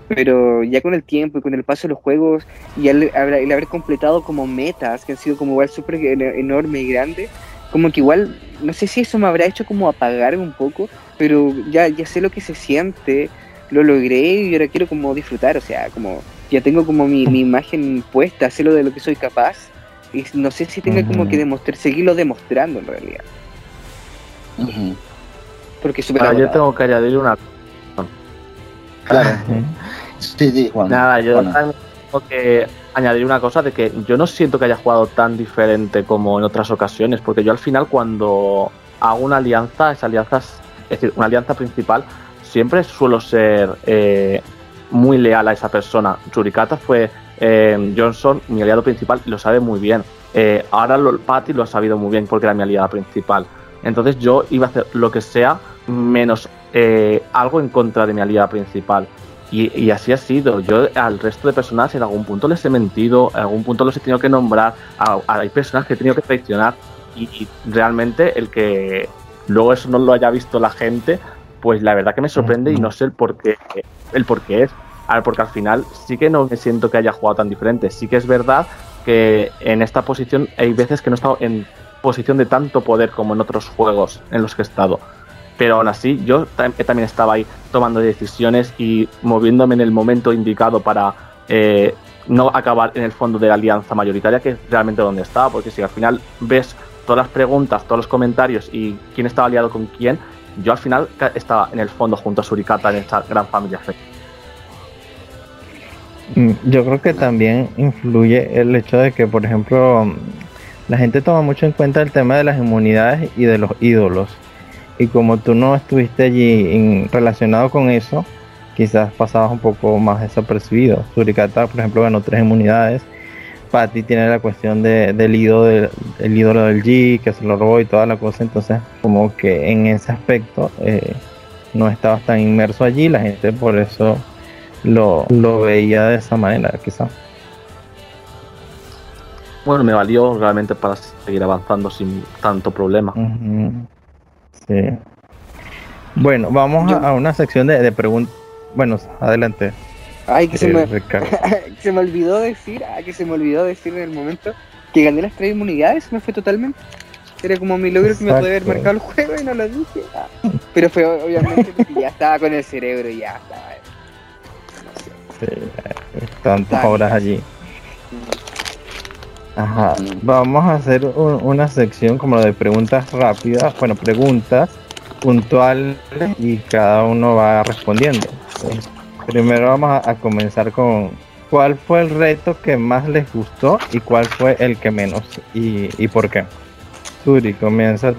Pero ya con el tiempo y con el paso de los juegos y el, haber completado como metas que han sido como igual súper enorme y grande, como que igual, no sé si eso me habrá hecho como apagar un poco, pero ya, ya sé lo que se siente, lo logré y ahora quiero como disfrutar, o sea, como ya tengo como mi, imagen puesta, hacerlo de lo que soy capaz. Y no sé si tenga como que demostrar, seguirlo demostrando en realidad. Porque yo tengo que añadir una Claro. Nada, yo tengo que añadir una cosa de que yo no siento que haya jugado tan diferente como en otras ocasiones, porque yo al final cuando hago una alianza, esa alianza es, decir, una alianza principal, siempre suelo ser eh, muy leal a esa persona. Churicata fue eh, Johnson, mi aliado principal, y lo sabe muy bien. Eh, ahora lo, Patty lo ha sabido muy bien porque era mi aliada principal. Entonces yo iba a hacer lo que sea menos eh, algo en contra de mi aliada principal. Y, así ha sido. Yo al resto de personas en algún punto les he mentido, en algún punto los he tenido que nombrar. hay personas que he tenido que traicionar. Y, realmente el que luego eso no lo haya visto la gente, pues la verdad que me sorprende y no sé el por qué, el por qué es. porque al final sí que no me siento que haya jugado tan diferente. Sí que es verdad que en esta posición hay veces que no he estado en posición de tanto poder como en otros juegos en los que he estado. Pero aún así, yo también estaba ahí tomando decisiones y moviéndome en el momento indicado para eh, no acabar en el fondo de la alianza mayoritaria, que es realmente donde estaba. Porque si al final ves todas las preguntas, todos los comentarios y quién estaba aliado con quién, yo al final estaba en el fondo junto a Surikata en esta gran familia mm, Yo creo que también influye el hecho de que, por ejemplo, la gente toma mucho en cuenta el tema de las inmunidades y de los ídolos. Y como tú no estuviste allí relacionado con eso, quizás pasabas un poco más desapercibido. Suricata, por ejemplo, ganó tres inmunidades. Patty tiene la cuestión del ídolo del, ídolo del G, que se lo robó y toda la cosa. Entonces, como que en ese aspecto eh, no estabas tan inmerso allí. La gente por eso lo, lo veía de esa manera, quizás bueno, me valió realmente para seguir avanzando sin tanto problema. Sí. Bueno, vamos a una sección de, preguntas. Bueno, adelante. Ay, que se, me, se me olvidó decir, ah, que se me olvidó decir en el momento que gané las tres inmunidades, me fue totalmente. Era como mi logro que me puede haber marcado el juego y no lo dije. Ah. Pero fue obviamente porque ya estaba con el cerebro y ya estaba. Sí, tantas horas allí. Ajá. Vamos a hacer una sección como de preguntas rápidas, bueno, preguntas puntuales y cada uno va respondiendo. Primero vamos a, comenzar con ¿cuál fue el reto que más les gustó y cuál fue el que menos y, y por qué? Suri, comienza.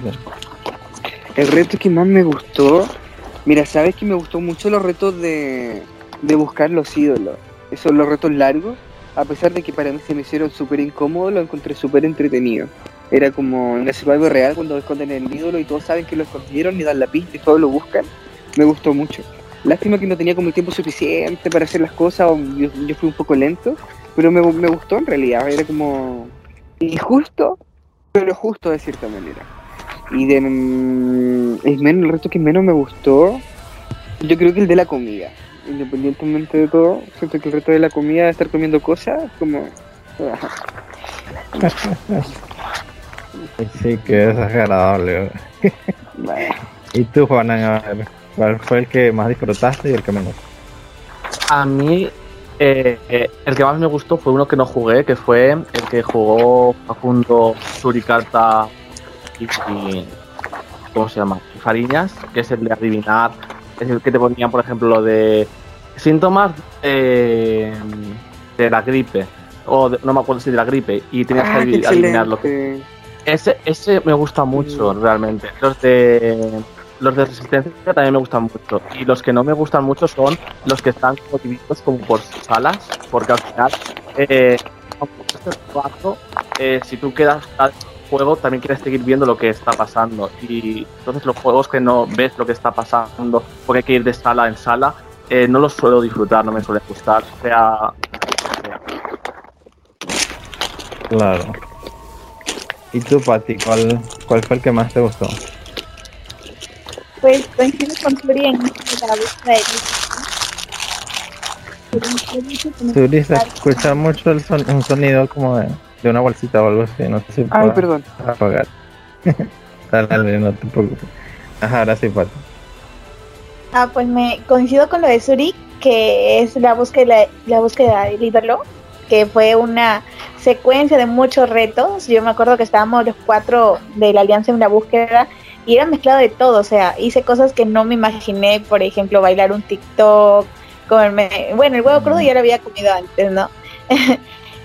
El reto que más me gustó, mira, sabes que me gustó mucho los retos de, de buscar los ídolos, esos los retos largos a pesar de que para mí se me hicieron súper incómodos, lo encontré súper entretenido. Era como en el real cuando esconden el ídolo y todos saben que lo escondieron y dan la pista y todos lo buscan. Me gustó mucho. Lástima que no tenía como el tiempo suficiente para hacer las cosas, o yo, fui un poco lento, pero me, gustó en realidad. Era como injusto, pero justo de cierta manera. Y de mm, el, menos, el resto que menos me gustó, yo creo que el de la comida independientemente de todo, siento que el reto de la comida, de estar comiendo cosas, como... sí, que es agradable. ¿Y tú, Juana, cuál fue el que más disfrutaste y el que menos? A mí, eh, eh, el que más me gustó fue uno que no jugué, que fue el que jugó Facundo Suricata y, y ¿cómo se llama? Fariñas, que es el de adivinar es el que te ponían, por ejemplo, lo de síntomas de la gripe, o no me acuerdo si de la gripe, y tenías que ah, adivinar lo que. Ese, ese me gusta mucho, realmente. Los de los de resistencia también me gustan mucho. Y los que no me gustan mucho son los que están como divididos como por salas, porque al final, eh, eh, si tú quedas juego también quieres seguir viendo lo que está pasando. Y entonces los juegos que no ves lo que está pasando, porque hay que ir de sala en sala, eh, no los suelo disfrutar, no me suele gustar. Sea. Claro. ¿Y tú, Pati, cuál, cuál fue el que más te gustó? Pues coincido con Turi en la Turi se escucha mucho el son, un sonido como de de una bolsita o algo así, no sé si Ay, perdón. apagar. dale, no te preocupes. Ajá, ahora sí, Pato. Ah, pues me coincido con lo de Suri, que es la búsqueda, la búsqueda del ídolo, que fue una secuencia de muchos retos. Yo me acuerdo que estábamos los cuatro de la alianza en una búsqueda y era mezclado de todo, o sea, hice cosas que no me imaginé, por ejemplo, bailar un TikTok, comerme, bueno, el huevo crudo ya lo había comido antes, ¿no?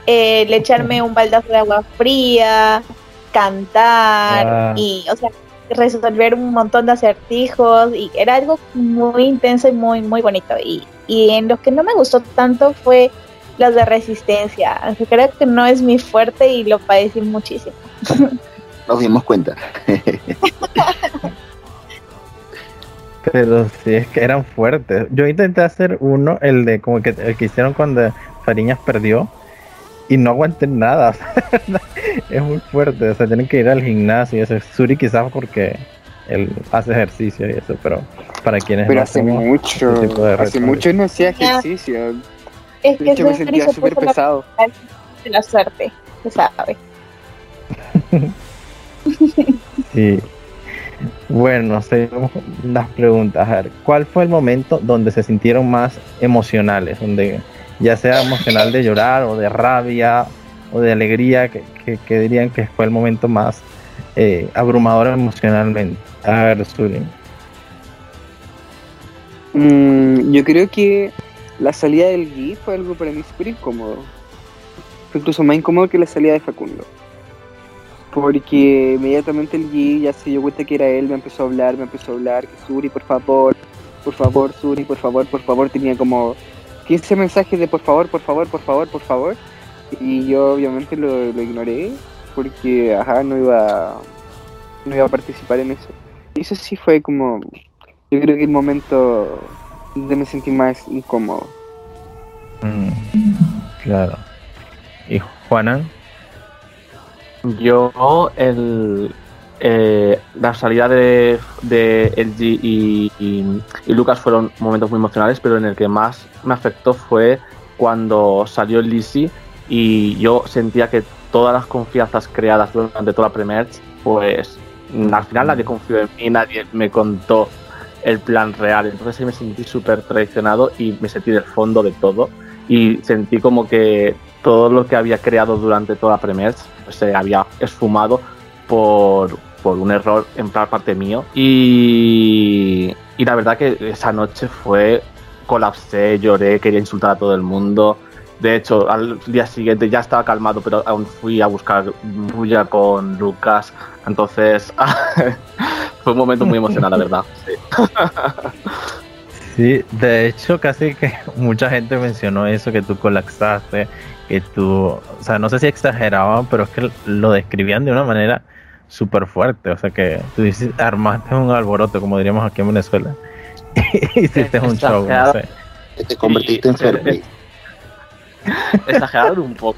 el echarme un baldazo de agua fría, cantar ah. y, o sea, resolver un montón de acertijos y era algo muy intenso y muy, muy bonito. Y, y en lo que no me gustó tanto fue las de resistencia. creo que no es mi fuerte y lo padecí muchísimo. Nos dimos cuenta. Pero sí, es que eran fuertes. Yo intenté hacer uno, el de como que el que hicieron cuando Fariñas perdió y no aguanten nada. es muy fuerte. O sea, tienen que ir al gimnasio y eso. Suri quizás porque él hace ejercicio y eso, pero para quienes pero hace mucho, hace mucho no hacía ejercicio. Es que hecho, me sentía súper pesado. De la suerte, se sabe. sí. Bueno, seguimos las preguntas. A ver, ¿cuál fue el momento donde se sintieron más emocionales? Donde ya sea emocional de llorar o de rabia o de alegría, que, dirían que fue el momento más eh, abrumador emocionalmente. A ver, mm, yo creo que la salida del GI fue algo para mí súper incómodo. Fue incluso más incómodo que la salida de Facundo. Porque inmediatamente el G ya se dio cuenta que era él, me empezó a hablar, me empezó a hablar, que Suri, por favor, por favor, Suri, por favor, por favor, tenía como 15 mensajes de por favor, por favor, por favor, por favor. Y yo obviamente lo, lo ignoré porque, ajá, no iba, no iba a participar en eso. Y eso sí fue como, yo creo que el momento donde me sentí más incómodo. Mm, claro. ¿Y Juanan? Yo, el, eh, la salida de, de LG y, Lucas fueron momentos muy emocionales, pero en el que más me afectó fue cuando salió Lizzie y yo sentía que todas las confianzas creadas durante toda la Premier, pues al final nadie confió en mí, nadie me contó el plan real. Entonces ahí me sentí súper traicionado y me sentí del fondo de todo y sentí como que todo lo que había creado durante toda la Premier pues, se había esfumado por, por un error en par- parte mío. Y, y la verdad que esa noche fue, colapsé, lloré, quería insultar a todo el mundo. De hecho, al día siguiente ya estaba calmado, pero aún fui a buscar bulla con Lucas. Entonces, fue un momento muy emocional, la verdad. Sí. Sí, de hecho casi que mucha gente mencionó eso, que tú colapsaste, que tú, o sea, no sé si exageraban, pero es que lo describían de una manera súper fuerte, o sea que tú dices, armaste un alboroto, como diríamos aquí en Venezuela, y hiciste un show, no sé. Te convertiste en Fermi. exageraron un poco.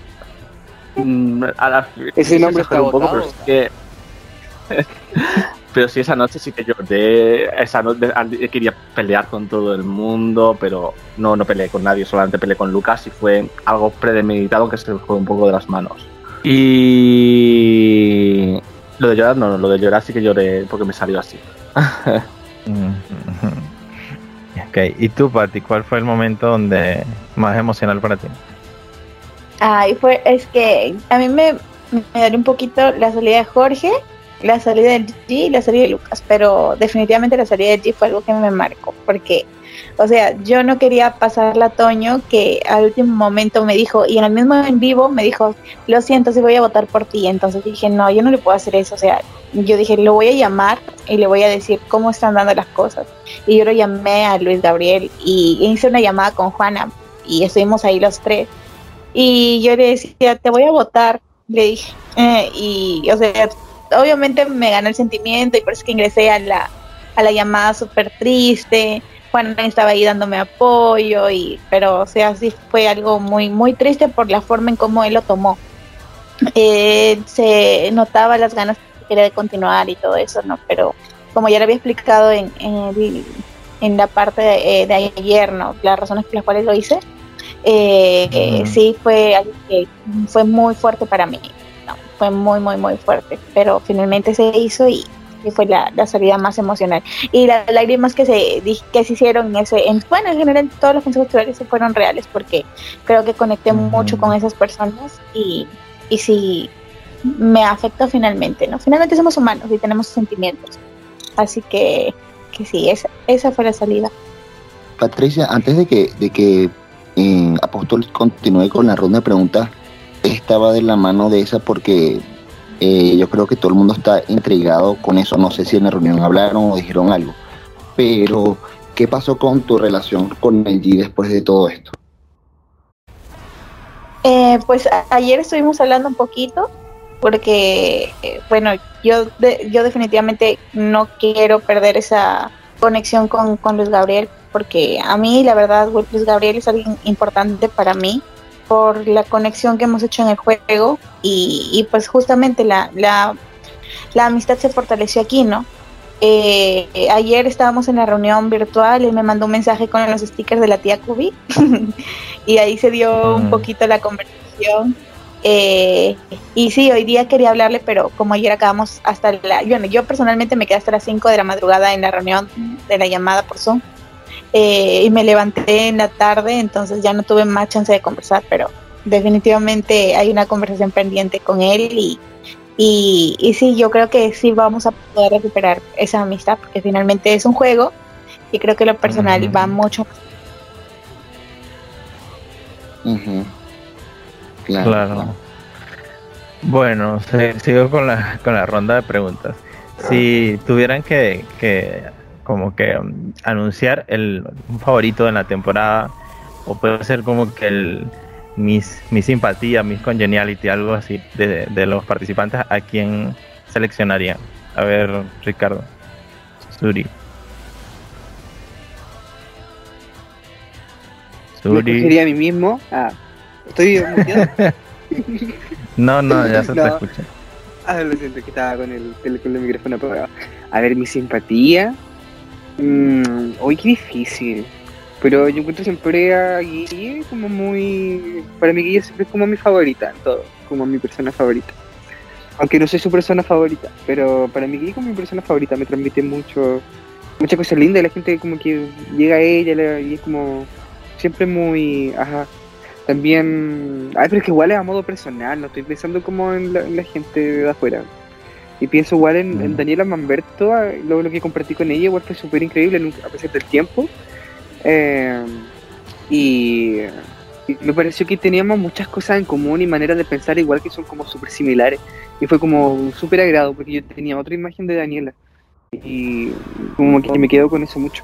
Mm, a la- Ese nombre está un poco, pero sí que. pero sí, esa noche sí que lloré. Esa noche quería pelear con todo el mundo, pero no, no peleé con nadie, solamente peleé con Lucas y fue algo premeditado que se me fue un poco de las manos. Y. Lo de llorar, no, no, lo de llorar sí que lloré porque me salió así. Ok, y tú, Pati, ¿cuál fue el momento donde más emocional para ti? Ay, fue, es que a mí me, me dolió un poquito la salida de Jorge, la salida de G y la salida de Lucas, pero definitivamente la salida de G fue algo que me marcó, porque, o sea, yo no quería pasarla a Toño, que al último momento me dijo, y en el mismo en vivo me dijo, lo siento, si voy a votar por ti, entonces dije, no, yo no le puedo hacer eso, o sea, yo dije, lo voy a llamar y le voy a decir cómo están dando las cosas, y yo lo llamé a Luis Gabriel y hice una llamada con Juana, y estuvimos ahí los tres. Y yo le decía, te voy a votar, le dije. Eh, y, o sea, obviamente me ganó el sentimiento y por eso que ingresé a la, a la llamada súper triste. Juan estaba ahí dándome apoyo, y, pero, o sea, sí fue algo muy, muy triste por la forma en cómo él lo tomó. Eh, se notaba las ganas que quería de continuar y todo eso, ¿no? Pero como ya le había explicado en, en, la parte de, eh, de ayer, ¿no? Las razones por las cuales lo hice, eh, sí fue algo que fue muy fuerte para mí. ¿No? Fue muy, muy, muy fuerte. Pero finalmente se hizo y, y fue la, la salida más emocional. Y las lágrimas que se, que se hicieron en ese, en, bueno, en general todos los consejos tutoriales fueron reales porque creo que conecté mucho con esas personas y, y sí me afectó finalmente, ¿no? Finalmente somos humanos y tenemos sentimientos. Así que, que sí, esa, esa fue la salida. Patricia, antes de que, de que eh, Apóstol continúe con la ronda de preguntas, estaba de la mano de esa porque eh, yo creo que todo el mundo está intrigado con eso. No sé si en la reunión hablaron o dijeron algo. Pero, ¿qué pasó con tu relación con el G después de todo esto? Eh, pues ayer estuvimos hablando un poquito porque, eh, bueno, yo, yo definitivamente no quiero perder esa conexión con, con Luis Gabriel porque a mí la verdad Luis Gabriel es alguien importante para mí por la conexión que hemos hecho en el juego y, y pues justamente la, la, la amistad se fortaleció aquí, ¿no? Eh, ayer estábamos en la reunión virtual, él me mandó un mensaje con los stickers de la tía Kubi y ahí se dio un poquito la conversación. Eh, y sí, hoy día quería hablarle, pero como ayer acabamos hasta la... Bueno, yo personalmente me quedé hasta las 5 de la madrugada en la reunión de la llamada por Zoom eh, y me levanté en la tarde, entonces ya no tuve más chance de conversar, pero definitivamente hay una conversación pendiente con él y, y, y sí, yo creo que sí vamos a poder recuperar esa amistad porque finalmente es un juego y creo que lo personal va mucho Ujú. Claro. Claro. Bueno, sigo con la, con la ronda de preguntas. Si tuvieran que, que como que um, anunciar el un favorito de la temporada, o puede ser como que el mis, mi simpatía, mis congeniality, algo así de, de los participantes, ¿a quién seleccionarían? A ver, Ricardo. Suri. Suri. ¿Sería a mí mismo? Ah, estoy No, no, ya se te escucha. Ah, lo siento que estaba con el, con el micrófono apagado. A ver, mi simpatía. Mmm, hoy qué difícil. Pero yo encuentro siempre a Guille como muy. Para mí, Guille siempre es como mi favorita en todo. Como mi persona favorita. Aunque no soy su persona favorita. Pero para mí, Guille como mi persona favorita. Me transmite mucho. Muchas cosas lindas. La gente como que llega a ella y es como. Siempre muy. Ajá también, ay, pero es que igual es a modo personal, no estoy pensando como en la, gente de afuera. Y pienso igual en, mm. Daniela Mamberto, ah, lo, lo que compartí con ella, igual fue súper increíble a pesar del tiempo. Eh, y, me pareció que teníamos muchas cosas en común y maneras de pensar igual que son como súper similares. Y fue como súper agrado porque yo tenía otra imagen de Daniela. Y como que me quedo con eso mucho.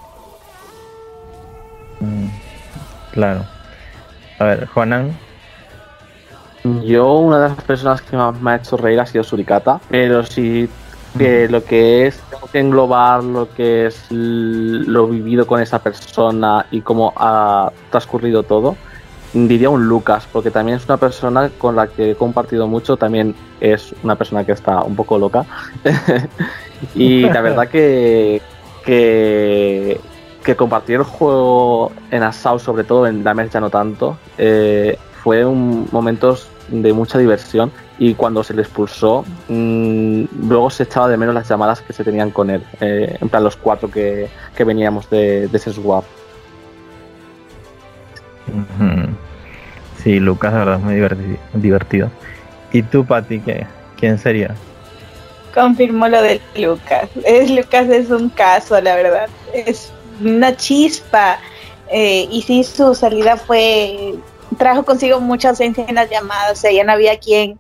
Mm, claro. A ver, Juanan. Yo, una de las personas que más me ha hecho reír ha sido Suricata, pero sí que lo que es englobar lo que es lo vivido con esa persona y cómo ha transcurrido todo, diría un Lucas, porque también es una persona con la que he compartido mucho, también es una persona que está un poco loca. y la verdad que, que que compartir el juego en Assault, sobre todo en Damage ya no tanto, eh, fue un momentos de mucha diversión y cuando se le expulsó, mm, luego se echaba de menos las llamadas que se tenían con él, eh, en plan los cuatro que, veníamos de, ese swap. Sí, Lucas, la verdad es muy divertido. ¿Y tú, Pati, quién sería? Confirmo lo de Lucas. Es, Lucas es un caso, la verdad. Es una chispa. Eh, y sí, su salida fue trajo consigo mucha ausencia en las llamadas, o sea, ya no había quien,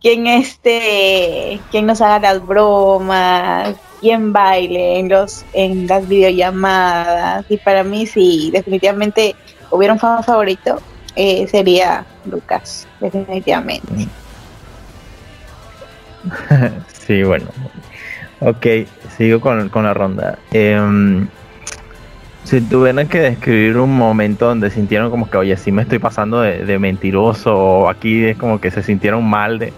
quien este, quien nos haga las bromas, quien baile en los, en las videollamadas, y para mí sí, definitivamente hubiera un fan favorito, eh, sería Lucas, definitivamente. sí, bueno. Ok, sigo con, con la ronda. Eh, si tuvieran que describir un momento donde sintieron como que, oye, sí me estoy pasando de, mentiroso, o aquí es como que se sintieron mal de,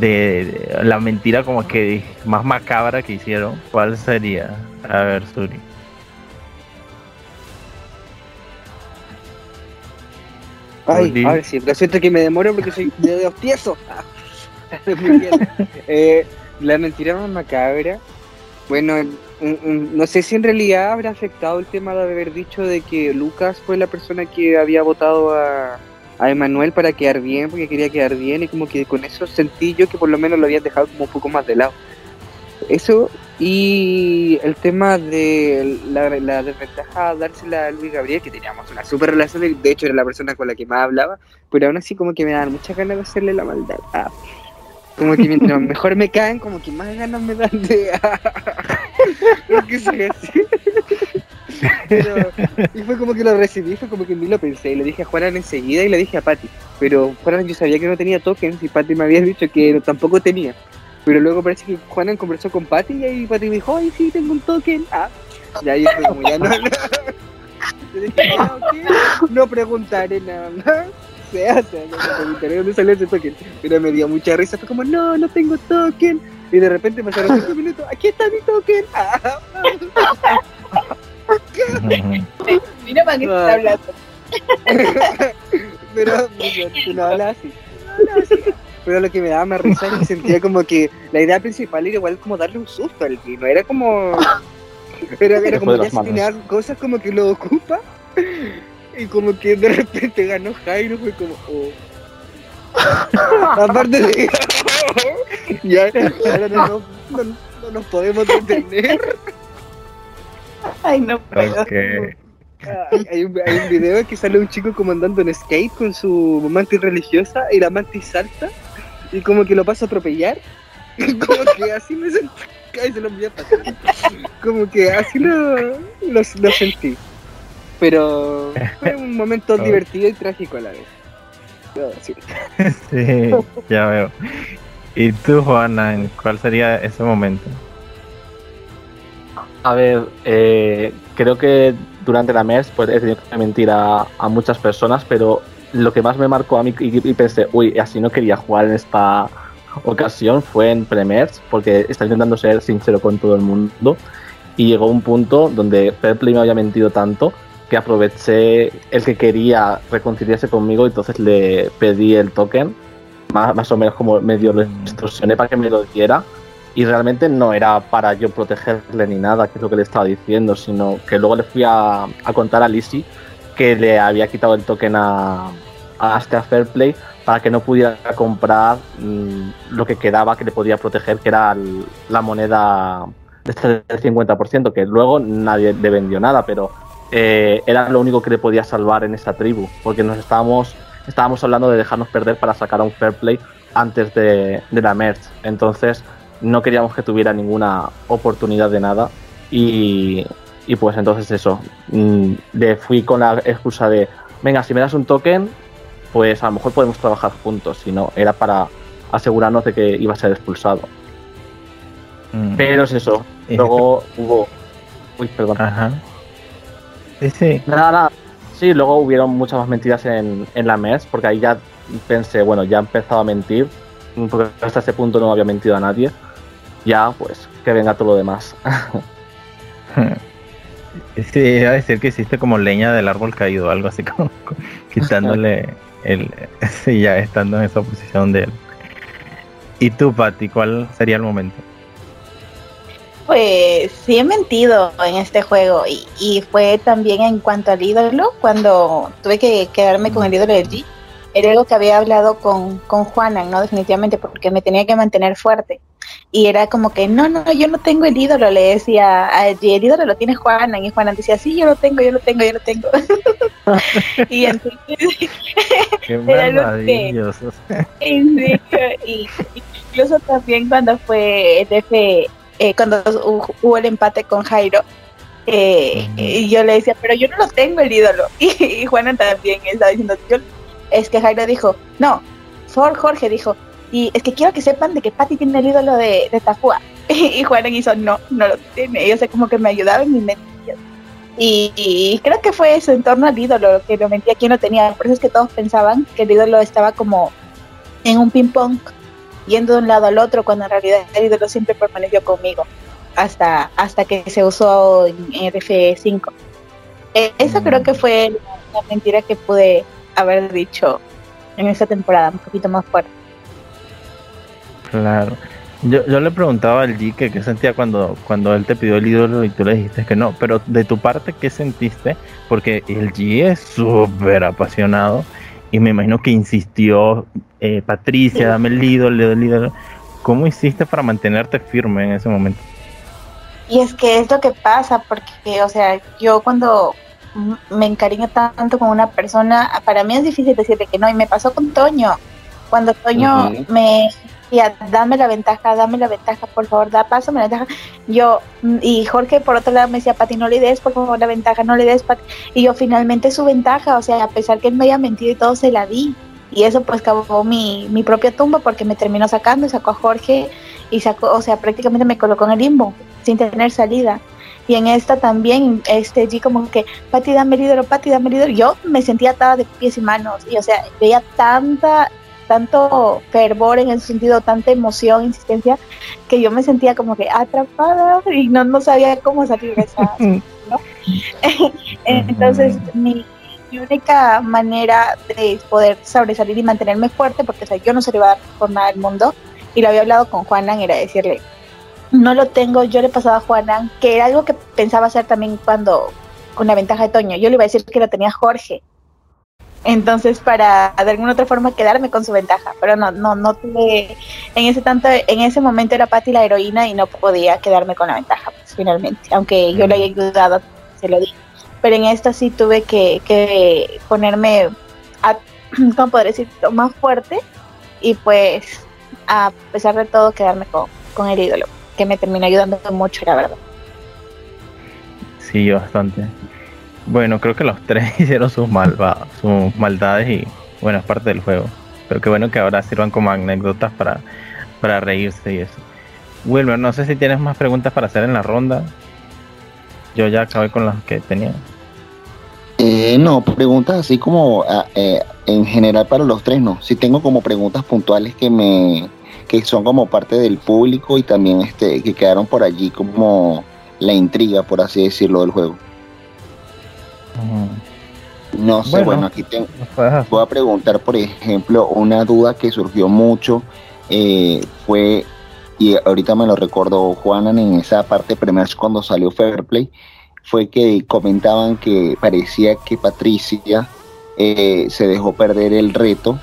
de, la mentira como que más macabra que hicieron, ¿cuál sería? A ver, Suri. Ay, a ver, sí, lo siento que me demoro porque soy de tieso. Muy bien. Eh, la mentira más macabra, bueno, no sé si en realidad habrá afectado el tema de haber dicho de que Lucas fue la persona que había votado a, a Emanuel para quedar bien, porque quería quedar bien, y como que con eso sentí yo que por lo menos lo habían dejado como un poco más de lado. Eso, y el tema de la, la desventaja dársela a Luis Gabriel, que teníamos una super relación, de hecho era la persona con la que más hablaba, pero aún así como que me dan muchas ganas de hacerle la maldad. Ah, como que mientras mejor me caen, como que más ganas me dan de. que soy así. Pero, y fue como que lo recibí, fue como que ni lo pensé. Y le dije a Juanan enseguida y le dije a Patty. Pero Juanan yo sabía que no tenía tokens y Patty me había dicho que tampoco tenía. Pero luego parece que Juanan conversó con Patty y ahí Patty me dijo, ay, sí, tengo un token. Ah, y ahí fue como ya no. no. Yo dije, no, no preguntaré nada más se hace, no dónde salió ese token. Pero me dio mucha risa, fue como, no, no tengo token. Y de repente pasaron 5 minutos, aquí está mi token. Mira para qué está hablando. Pero no habla así. Pero lo que me daba más risa es que sentía como que la idea principal era igual como darle un susto al no era como... Era, era como ya cosas como que lo ocupa y como que de repente ganó Jairo, fue como, oh. Aparte de ya, ahora no, no, nos podemos detener. Ay, no puedo. Hay, un, hay un video que sale un chico como andando en skate con su mantis religiosa y la mantis salta y como que lo paso a atropellar. como que así me sentí. Ay, se lo envié a pasar. Como que así lo, lo, lo sentí. Pero fue un momento Oh. divertido y trágico a la vez. Sí, ya veo. ¿Y tú, Juana, en cuál sería ese momento? A ver, eh, creo que durante la MERS pues, he tenido que mentir a, a muchas personas, pero lo que más me marcó a mí y, y pensé, uy, así no quería jugar en esta ocasión fue en Premers, porque estaba intentando ser sincero con todo el mundo y llegó un punto donde Fairplay me había mentido tanto que aproveché el que quería reconciliarse conmigo y entonces le pedí el token, más, más o menos como medio lo extorsioné para que me lo diera y realmente no era para yo protegerle ni nada, que es lo que le estaba diciendo, sino que luego le fui a, a contar a Lizzie que le había quitado el token a, a Fairplay para que no pudiera comprar mm, lo que quedaba que le podía proteger, que era el- la moneda de este del 50%, que luego nadie le vendió nada, pero eh, era lo único que le podía salvar en esa tribu, porque nos estábamos, estábamos hablando de dejarnos perder para sacar a un Fairplay antes de, de la merge. Entonces no queríamos que tuviera ninguna oportunidad de nada y, y pues entonces eso, mm, le fui con la excusa de, venga, si me das un token, pues a lo mejor podemos trabajar juntos, si no, era para asegurarnos de que iba a ser expulsado. Mm, Pero es eso, luego hubo... Uy, perdón. Ajá. Sí, sí. Nada, nada. Sí, luego hubieron muchas más mentiras en, en la MES, porque ahí ya pensé, bueno, ya he empezado a mentir, porque hasta ese punto no había mentido a nadie. Ya, pues, que venga todo lo demás. Sí, iba a decir que hiciste como leña del árbol caído, algo así como quitándole el. Sí, ya estando en esa posición de él. ¿Y tú, Pati, cuál sería el momento? Pues sí he mentido en este juego y, y fue también en cuanto al ídolo, cuando tuve que quedarme con el ídolo de G. Era algo que había hablado con, con Juanan, ¿no? Definitivamente, porque me tenía que mantener fuerte. Y era como que, no, no, yo no tengo el ídolo, le decía a G, el ídolo lo tiene Juanan. Y Juanan decía, sí, yo lo tengo, yo lo tengo, yo lo tengo. y entonces Qué Era lo que-. Sí, y incluso también cuando fue el F, eh, cuando hu- hubo el empate con Jairo, eh, y yo le decía, pero yo no lo tengo el ídolo. Y, y Juana también estaba diciendo, yo, es que Jairo dijo, no, For Jorge dijo, y es que quiero que sepan de que Patty tiene el ídolo de, de Tafua. Y, Juana hizo, no, no lo tiene. Y yo sé como que me ayudaban y me y, y creo que fue eso en torno al ídolo que lo mentía quién lo tenía. Por eso es que todos pensaban que el ídolo estaba como en un ping pong yendo de un lado al otro cuando en realidad el ídolo siempre permaneció conmigo hasta hasta que se usó en, en RF5 Eh, esa Mm. creo que fue la, la mentira que pude haber dicho en esta temporada un poquito más fuerte Claro. Yo, yo le preguntaba al G que qué sentía cuando, cuando él te pidió el ídolo y tú le dijiste que no. Pero de tu parte, ¿qué sentiste? Porque el G es súper apasionado y me imagino que insistió, eh, Patricia, dame el ídolo, le doy el ídolo. ¿Cómo hiciste para mantenerte firme en ese momento? Y es que es lo que pasa, porque, o sea, yo cuando me encariño tanto con una persona, para mí es difícil decirle que no, y me pasó con Toño. Cuando Toño me decía, dame la ventaja, dame la ventaja, por favor, da paso, me la ventaja. Yo, mm, y Jorge por otro lado me decía, Pati, no le des, por favor, la ventaja, no le des, Pati. Y yo finalmente su ventaja, o sea, a pesar que él me haya mentido y todo, se la di. Y eso pues cavó mi, mi propia tumba porque me terminó sacando, sacó a Jorge y sacó, o sea, prácticamente me colocó en el limbo sin tener salida. Y en esta también, este G como que, Pati, dame el ídolo, Pati, dame el ídolo. Yo me sentía atada de pies y manos. Y o sea, veía tanta, tanto fervor en ese sentido, tanta emoción, insistencia, que yo me sentía como que atrapada y no, no sabía cómo salir de esa. ¿no? Entonces, mi, mi única manera de poder sobresalir y mantenerme fuerte, porque o sea, yo no se le iba a dar por nada al mundo, y lo había hablado con Juanan, era decirle, no lo tengo, yo le he pasado a Juanan, que era algo que pensaba hacer también cuando, con la ventaja de Toño, yo le iba a decir que lo tenía Jorge. Entonces, para de alguna otra forma quedarme con su ventaja, pero no, no, no tuve, en ese tanto, en ese momento era Patty la heroína y no podía quedarme con la ventaja, pues, finalmente, aunque yo le haya ayudado, se lo di. Pero en esta sí tuve que, que ponerme, a, ¿cómo podría decir? Más fuerte y pues a pesar de todo quedarme con, con el ídolo, que me terminó ayudando mucho, la verdad. Sí, bastante. Bueno, creo que los tres hicieron sus, malva, sus maldades y bueno, es parte del juego. Pero qué bueno que ahora sirvan como anécdotas para, para reírse y eso. Wilmer, no sé si tienes más preguntas para hacer en la ronda. Yo ya acabé con las que tenía. Eh, no, preguntas así como ah, eh, en general para los tres, no. Sí tengo como preguntas puntuales que me que son como parte del público y también este que quedaron por allí como la intriga, por así decirlo, del juego. No sé, bueno, aquí tengo, voy a preguntar, por ejemplo, una duda que surgió mucho eh, fue, y ahorita me lo recordó Juanan en esa parte primero cuando salió Fairplay, fue que comentaban que parecía que Patricia eh, se dejó perder el reto,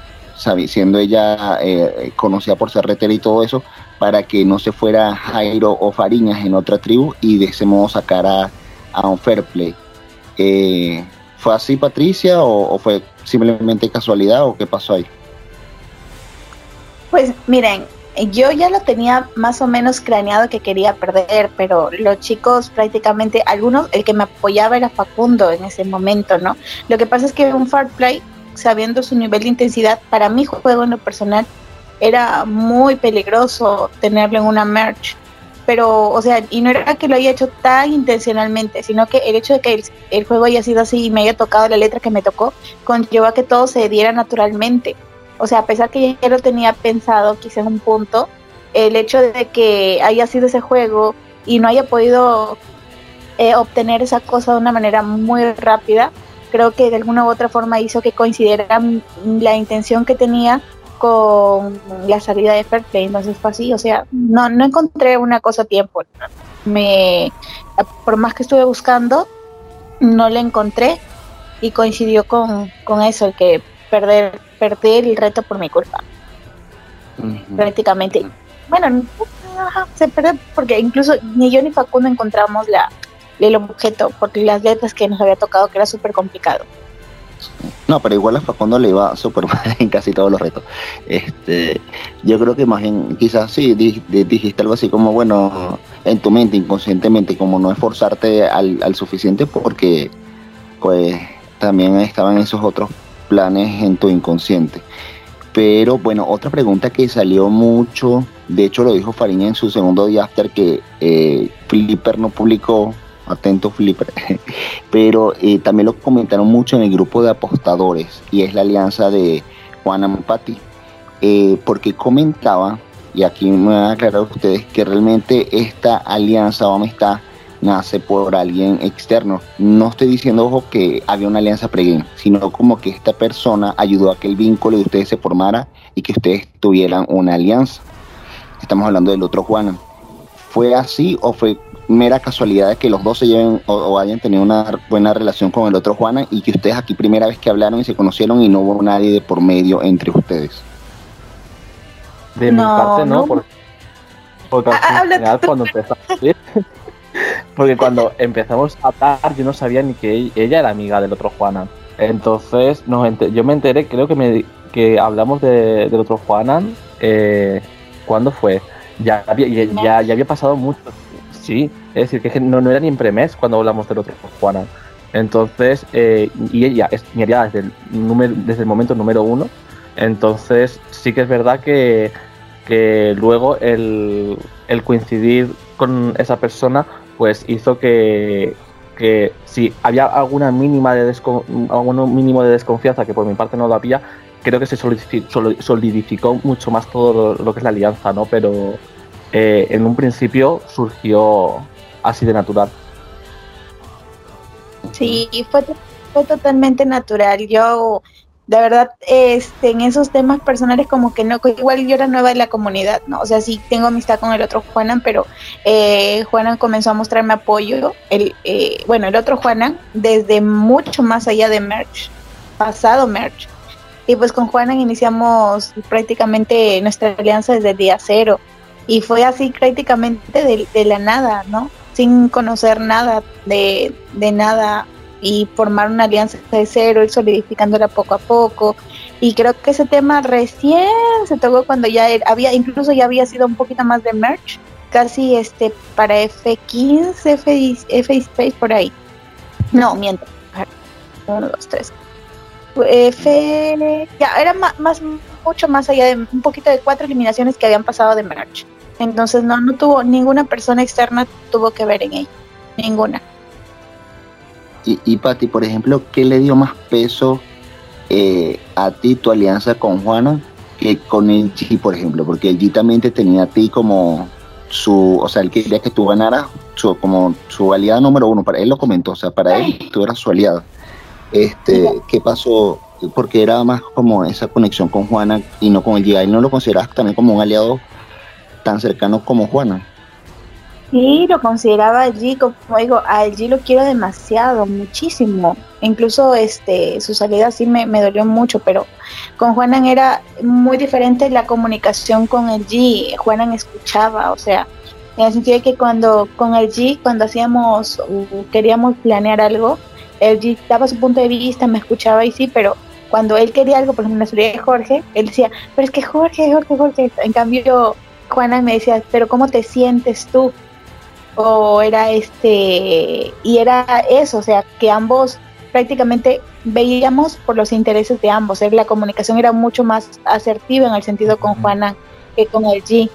siendo ella eh, conocida por ser retera y todo eso, para que no se fuera Jairo o Fariñas en otra tribu y de ese modo sacar a, un Fairplay. Eh, ¿Fue así, Patricia, o, fue simplemente casualidad o qué pasó ahí? Pues miren, yo ya lo tenía más o menos craneado que quería perder, pero los chicos prácticamente, algunos, el que me apoyaba era Facundo en ese momento, ¿no? Lo que pasa es que un Far Play, sabiendo su nivel de intensidad, para mi juego en lo personal, era muy peligroso tenerlo en una merch pero, o sea, y no era que lo haya hecho tan intencionalmente, sino que el hecho de que el, juego haya sido así y me haya tocado la letra que me tocó, conllevó a que todo se diera naturalmente. O sea, a pesar que ya lo tenía pensado, quizás en un punto, el hecho de que haya sido ese juego y no haya podido eh, obtener esa cosa de una manera muy rápida, creo que de alguna u otra forma hizo que coincidiera la intención que tenía con la salida de Fairplay, entonces fue así, o sea, no, no encontré una cosa a tiempo. Me, por más que estuve buscando, no la encontré y coincidió con, con eso, el que perder, perder el reto por mi culpa. Prácticamente. Bueno, se perdió porque incluso ni yo ni Facundo encontramos la, el objeto, porque las letras que nos había tocado que era súper complicado. No, pero igual a Facundo le iba súper mal en casi todos los retos. Este, yo creo que más bien, quizás sí, dijiste algo así como, bueno, en tu mente, inconscientemente, como no esforzarte al, al suficiente porque, pues, también estaban esos otros planes en tu inconsciente. Pero bueno, otra pregunta que salió mucho, de hecho lo dijo Fariña en su segundo día after que eh, Flipper no publicó atento Flipper, pero eh, también lo comentaron mucho en el grupo de apostadores y es la alianza de Juana Mupati, eh, porque comentaba, y aquí me van a aclarar ustedes, que realmente esta alianza o amistad nace por alguien externo. No estoy diciendo, ojo, que había una alianza pre sino como que esta persona ayudó a que el vínculo de ustedes se formara y que ustedes tuvieran una alianza. Estamos hablando del otro Juana. ¿Fue así o fue mera casualidad de que los dos se lleven o, hayan tenido una buena relación con el otro Juana y que ustedes aquí primera vez que hablaron y se conocieron y no hubo nadie de por medio entre ustedes. De mi parte no, porque, porque ah, cuando empezamos, porque cuando empezamos a hablar yo no sabía ni que ella era amiga del otro Juana. Entonces yo me enteré, creo que que hablamos de, del otro Juana, eh, ¿cuándo fue? Ya había, ya, ya había pasado mucho Sí, es decir, que no, no era ni en premes cuando hablamos del otro Juana. Entonces, eh, y ella es desde el, número, desde el momento número uno. Entonces, sí que es verdad que, luego el, coincidir con esa persona, pues hizo que, que si había alguna mínima de algún mínimo de desconfianza, que por mi parte no lo había, creo que se solidificó, mucho más todo lo, que es la alianza, ¿no? Pero eh, en un principio surgió así de natural. Sí, fue, fue totalmente natural. Yo, de verdad, este, en esos temas personales como que no, igual yo era nueva en la comunidad, ¿no? O sea, sí tengo amistad con el otro Juanan, pero eh, Juanan comenzó a mostrarme apoyo, el, eh, bueno, el otro Juanan, desde mucho más allá de Merch, pasado Merch. Y pues con Juanan iniciamos prácticamente nuestra alianza desde el día cero. Y fue así prácticamente de, la nada, ¿no? Sin conocer nada de, nada y formar una alianza de cero, ir solidificándola poco a poco. Y creo que ese tema recién se tocó cuando ya había, incluso ya había sido un poquito más de merch, casi este para F15, F, F Space por ahí. No, miento. Uno, dos, tres. F, ya era más, más, mucho más allá de un poquito de cuatro eliminaciones que habían pasado de merch. Entonces no, no tuvo, ninguna persona externa tuvo que ver en ella, ninguna. Y, y Pati, por ejemplo, ¿qué le dio más peso eh, a ti tu alianza con Juana que con el G, por ejemplo? Porque el G también te tenía a ti como su, o sea, él quería que tú ganaras su, como su aliada número uno, para él lo comentó, o sea, para él tú eras su aliada. Este, ¿qué pasó? Porque era más como esa conexión con Juana y no con el G. ¿Él no lo consideras también como un aliado tan cercano como Juana. Sí, lo consideraba allí, como digo, allí lo quiero demasiado, muchísimo. Incluso este su salida sí me, dolió mucho, pero con Juanan era muy diferente la comunicación con el G. Juanan escuchaba, o sea, en el sentido de que cuando con el cuando hacíamos, queríamos planear algo, el G daba su punto de vista, me escuchaba y sí, pero cuando él quería algo, por ejemplo, en la historia de Jorge, él decía, pero es que Jorge, Jorge, Jorge. En cambio, Juana me decía, pero ¿cómo te sientes tú? O era este, y era eso, o sea, que ambos prácticamente veíamos por los intereses de ambos. ¿eh? La comunicación era mucho más asertiva en el sentido con Juana que con el G.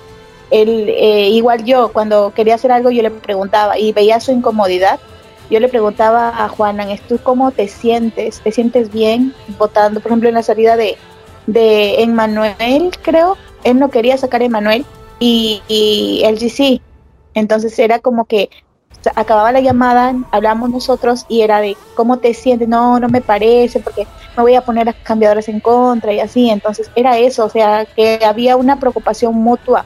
Él, eh, igual yo, cuando quería hacer algo, yo le preguntaba y veía su incomodidad. Yo le preguntaba a Juana, ¿tú cómo te sientes? ¿Te sientes bien votando? Por ejemplo, en la salida de, de Emmanuel, creo, él no quería sacar a Emmanuel y, y el GC. Entonces era como que acababa la llamada, hablamos nosotros y era de cómo te sientes, no, no me parece, porque me voy a poner las cambiadoras en contra y así. Entonces era eso, o sea, que había una preocupación mutua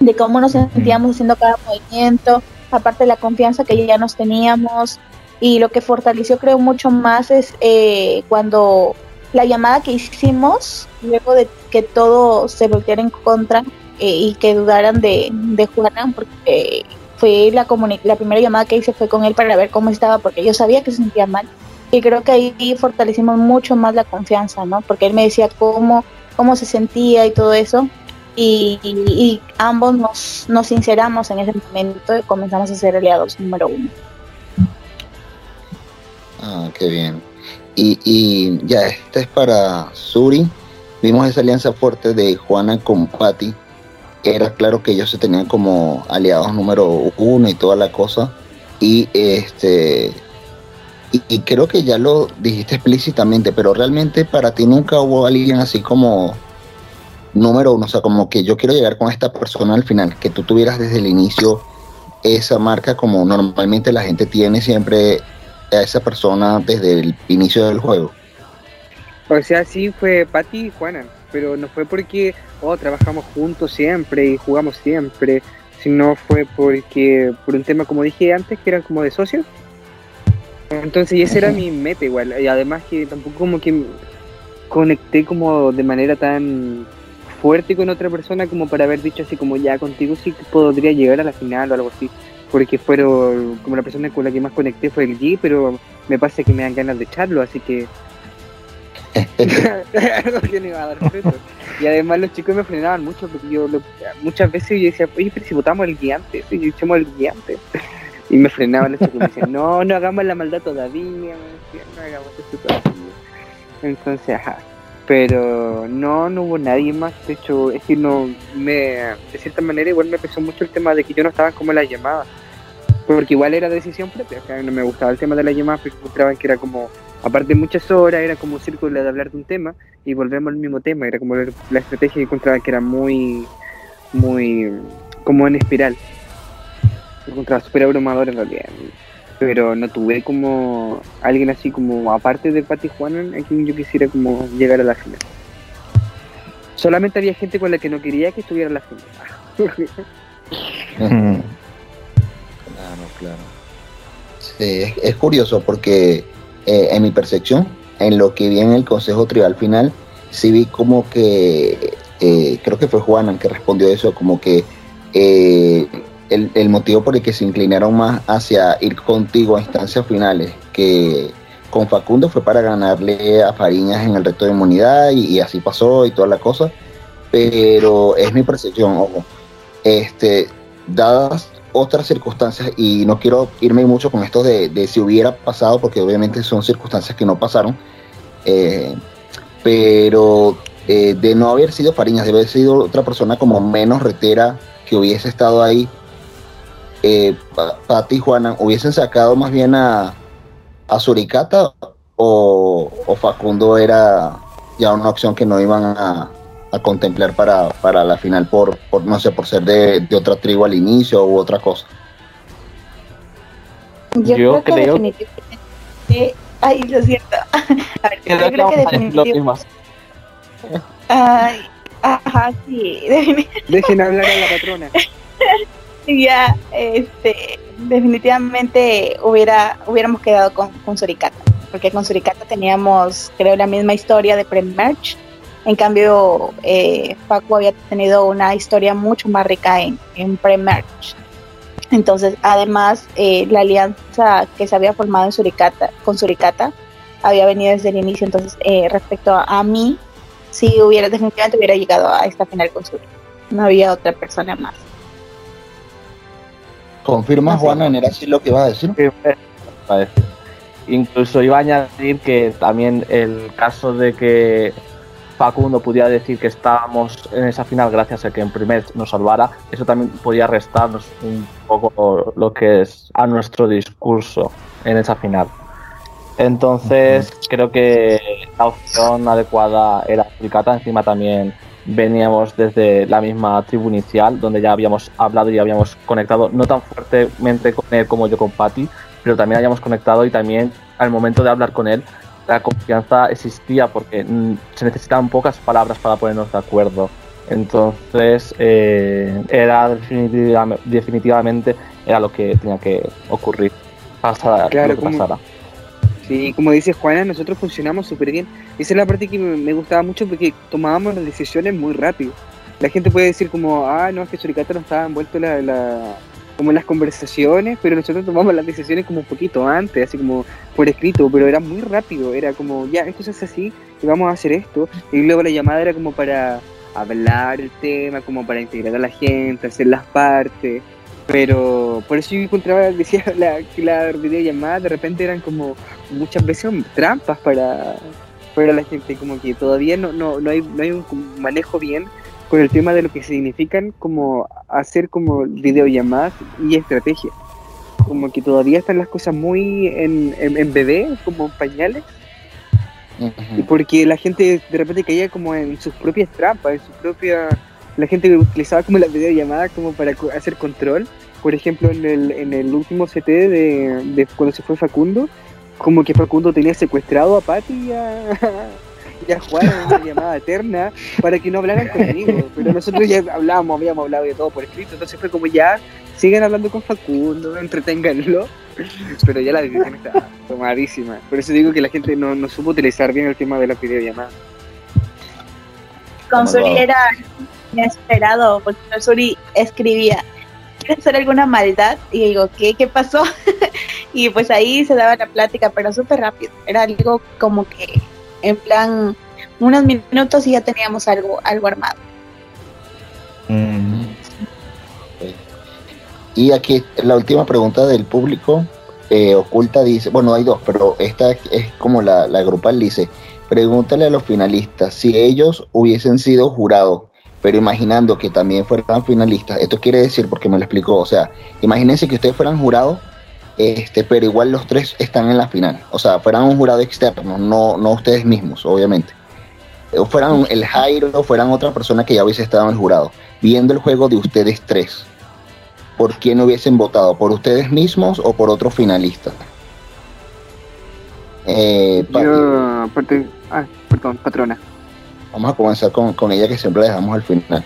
de cómo nos sentíamos haciendo cada movimiento, aparte de la confianza que ya nos teníamos. Y lo que fortaleció, creo, mucho más es eh, cuando la llamada que hicimos, luego de que todo se volviera en contra, eh, y que dudaran de, de Juana, porque fue la, la primera llamada que hice fue con él para ver cómo estaba, porque yo sabía que se sentía mal. Y creo que ahí fortalecimos mucho más la confianza, ¿no? Porque él me decía cómo, cómo se sentía y todo eso. Y, ambos nos, nos sinceramos en ese momento y comenzamos a ser aliados número uno. Ah, qué bien. Y, y ya, este es para Suri. Vimos esa alianza fuerte de Juana con Patty era claro que ellos se tenían como aliados número uno y toda la cosa. Y este y, creo que ya lo dijiste explícitamente, pero realmente para ti nunca hubo alguien así como número uno, o sea, como que yo quiero llegar con esta persona al final, que tú tuvieras desde el inicio esa marca como normalmente la gente tiene siempre a esa persona desde el inicio del juego. O sea, sí fue Patti y Juana pero no fue porque, oh, trabajamos juntos siempre y jugamos siempre, sino fue porque, por un tema, como dije antes, que eran como de socios. Entonces, y ese era mi meta igual, y además que tampoco como que conecté como de manera tan fuerte con otra persona como para haber dicho así como ya contigo sí podría llegar a la final o algo así porque fueron como la persona con la que más conecté fue el G pero me pasa que me dan ganas de echarlo así que y además los chicos me frenaban mucho porque yo muchas veces yo decía, oye, pero si votamos el guiante, si echamos el guiante. Y me frenaban los chicos me decían, no, no hagamos la maldad todavía, no hagamos esto todavía. Entonces, ajá. Pero no, no hubo nadie más. De hecho, es que no me, de cierta manera, igual me pesó mucho el tema de que yo no estaba como en las llamadas. Porque igual era decisión propia. O no me gustaba el tema de las llamadas porque encontraban que era como aparte de muchas horas, era como un círculo de hablar de un tema y volvemos al mismo tema, era como la estrategia que encontraba que era muy, muy, como en espiral. Encontraba súper abrumador en realidad, pero no tuve como alguien así como, aparte de Pati Juan, a quien yo quisiera como llegar a la final. Solamente había gente con la que no quería que estuviera en la final. claro, claro. Sí, es curioso porque eh, en mi percepción, en lo que vi en el Consejo Tribal final, sí vi como que, eh, creo que fue Juana que respondió eso, como que eh, el, motivo por el que se inclinaron más hacia ir contigo a instancias finales que con Facundo fue para ganarle a Fariñas en el reto de inmunidad y, así pasó y toda la cosa. Pero es mi percepción, ojo. Este, dadas otras circunstancias, y no quiero irme mucho con esto de, si hubiera pasado, porque obviamente son circunstancias que no pasaron, eh, pero eh, de no haber sido Fariñas, de haber sido otra persona como menos retera que hubiese estado ahí, eh, Pati y Juana, hubiesen sacado más bien a, a Suricata o, Facundo era ya una opción que no iban a, contemplar para, para, la final por, por, no sé, por ser de, otra tribu al inicio u otra cosa. Yo, creo, que definitivamente... Ay, lo siento. A ver, yo creo que definitivamente... Ay, ajá, sí. Dejen hablar a la patrona. ya, este, definitivamente hubiera, hubiéramos quedado con, con Suricata, porque con Suricata teníamos, creo, la misma historia de pre-merge. En cambio, eh, Paco había tenido una historia mucho más rica en, en pre-merge. Entonces, además, eh, la alianza que se había formado en Suricata, con Suricata había venido desde el inicio. Entonces, eh, respecto a, mí, si hubiera, definitivamente hubiera llegado a esta final con Suricata. No había otra persona más. ¿Confirma, Juana, era así lo que iba a decir? Incluso iba a añadir que también el caso de que Facundo pudiera decir que estábamos en esa final gracias a que en primer nos salvara, eso también podía restarnos un poco lo que es a nuestro discurso en esa final. Entonces, creo que la opción adecuada era Fricata, encima también veníamos desde la misma tribu inicial, donde ya habíamos hablado y habíamos conectado, no tan fuertemente con él como yo con Patty, pero también habíamos conectado y también al momento de hablar con él, la confianza existía porque mm, se necesitaban pocas palabras para ponernos de acuerdo. Entonces, eh, era definitivamente, era lo que tenía que ocurrir, pasara claro, lo que pasara. Sí, como dice Juana, nosotros funcionamos súper bien. Esa es la parte que me gustaba mucho porque tomábamos las decisiones muy rápido. La gente puede decir como, ah, no, es que Suricata no estaba envuelto la, la, como en las conversaciones, pero nosotros tomamos las decisiones como un poquito antes, así como por escrito, pero era muy rápido, era como, ya, esto es así, y vamos a hacer esto. Y luego la llamada era como para hablar el tema, como para integrar a la gente, hacer las partes. Pero por eso yo encontraba, decía la, la videollamada, de repente eran como muchas veces trampas para, para la gente, como que todavía no, no, no, hay, no hay un manejo bien con el tema de lo que significan como hacer como videollamadas y estrategia. Como que todavía están las cosas muy en, en, bebé, como pañales. Y porque la gente de repente caía como en sus propias trampas, en su propia la gente utilizaba como la videollamada como para hacer control. Por ejemplo, en el, en el último CT de, de cuando se fue Facundo, como que Facundo tenía secuestrado a Patty y a, y a Juan en una llamada eterna para que no hablaran conmigo. Pero nosotros ya hablábamos, habíamos hablado de todo por escrito, entonces fue como ya, sigan hablando con Facundo, entreténganlo. Pero ya la decisión está tomadísima. Por eso digo que la gente no, no supo utilizar bien el tema de la videollamada. Con Suri era inesperado, porque Suri escribía, ¿quieres hacer alguna maldad? Y digo, ¿qué? ¿Qué pasó? y pues ahí se daba la plática, pero súper rápido. Era algo como que, en plan, unos minutos y ya teníamos algo, algo armado. Mm. Y aquí la última pregunta del público. Eh, oculta dice, bueno, hay dos, pero esta es como la, la grupal dice, pregúntale a los finalistas si ellos hubiesen sido jurados pero imaginando que también fueran finalistas, esto quiere decir, porque me lo explicó, o sea, imagínense que ustedes fueran jurados, este, pero igual los tres están en la final, o sea, fueran un jurado externo, no, no ustedes mismos, obviamente. O fueran el Jairo, o fueran otra persona que ya hubiese estado en el jurado, viendo el juego de ustedes tres. ¿Por quién hubiesen votado? ¿Por ustedes mismos o por otro finalista? Eh, Yo, ah, perdón, patrona. Vamos a comenzar con, ella que siempre la dejamos al final.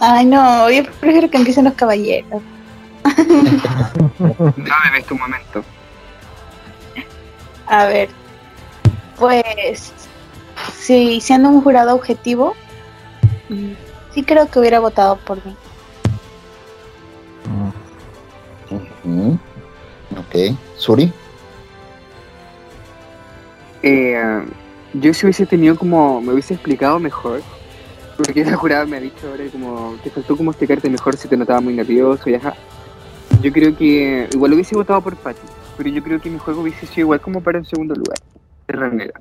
Ay, no, yo prefiero que empiecen los caballeros. Dame tu momento. A ver, pues, si siendo un jurado objetivo, sí creo que hubiera votado por mí. Ok, Suri. Eh, yo si hubiese tenido como, me hubiese explicado mejor, porque la jurada me ha dicho ahora como, te faltó como explicarte mejor si te notaba muy nervioso y ajá. Yo creo que igual hubiese votado por Patty, pero yo creo que mi juego hubiese sido igual como para el segundo lugar, de Ranera.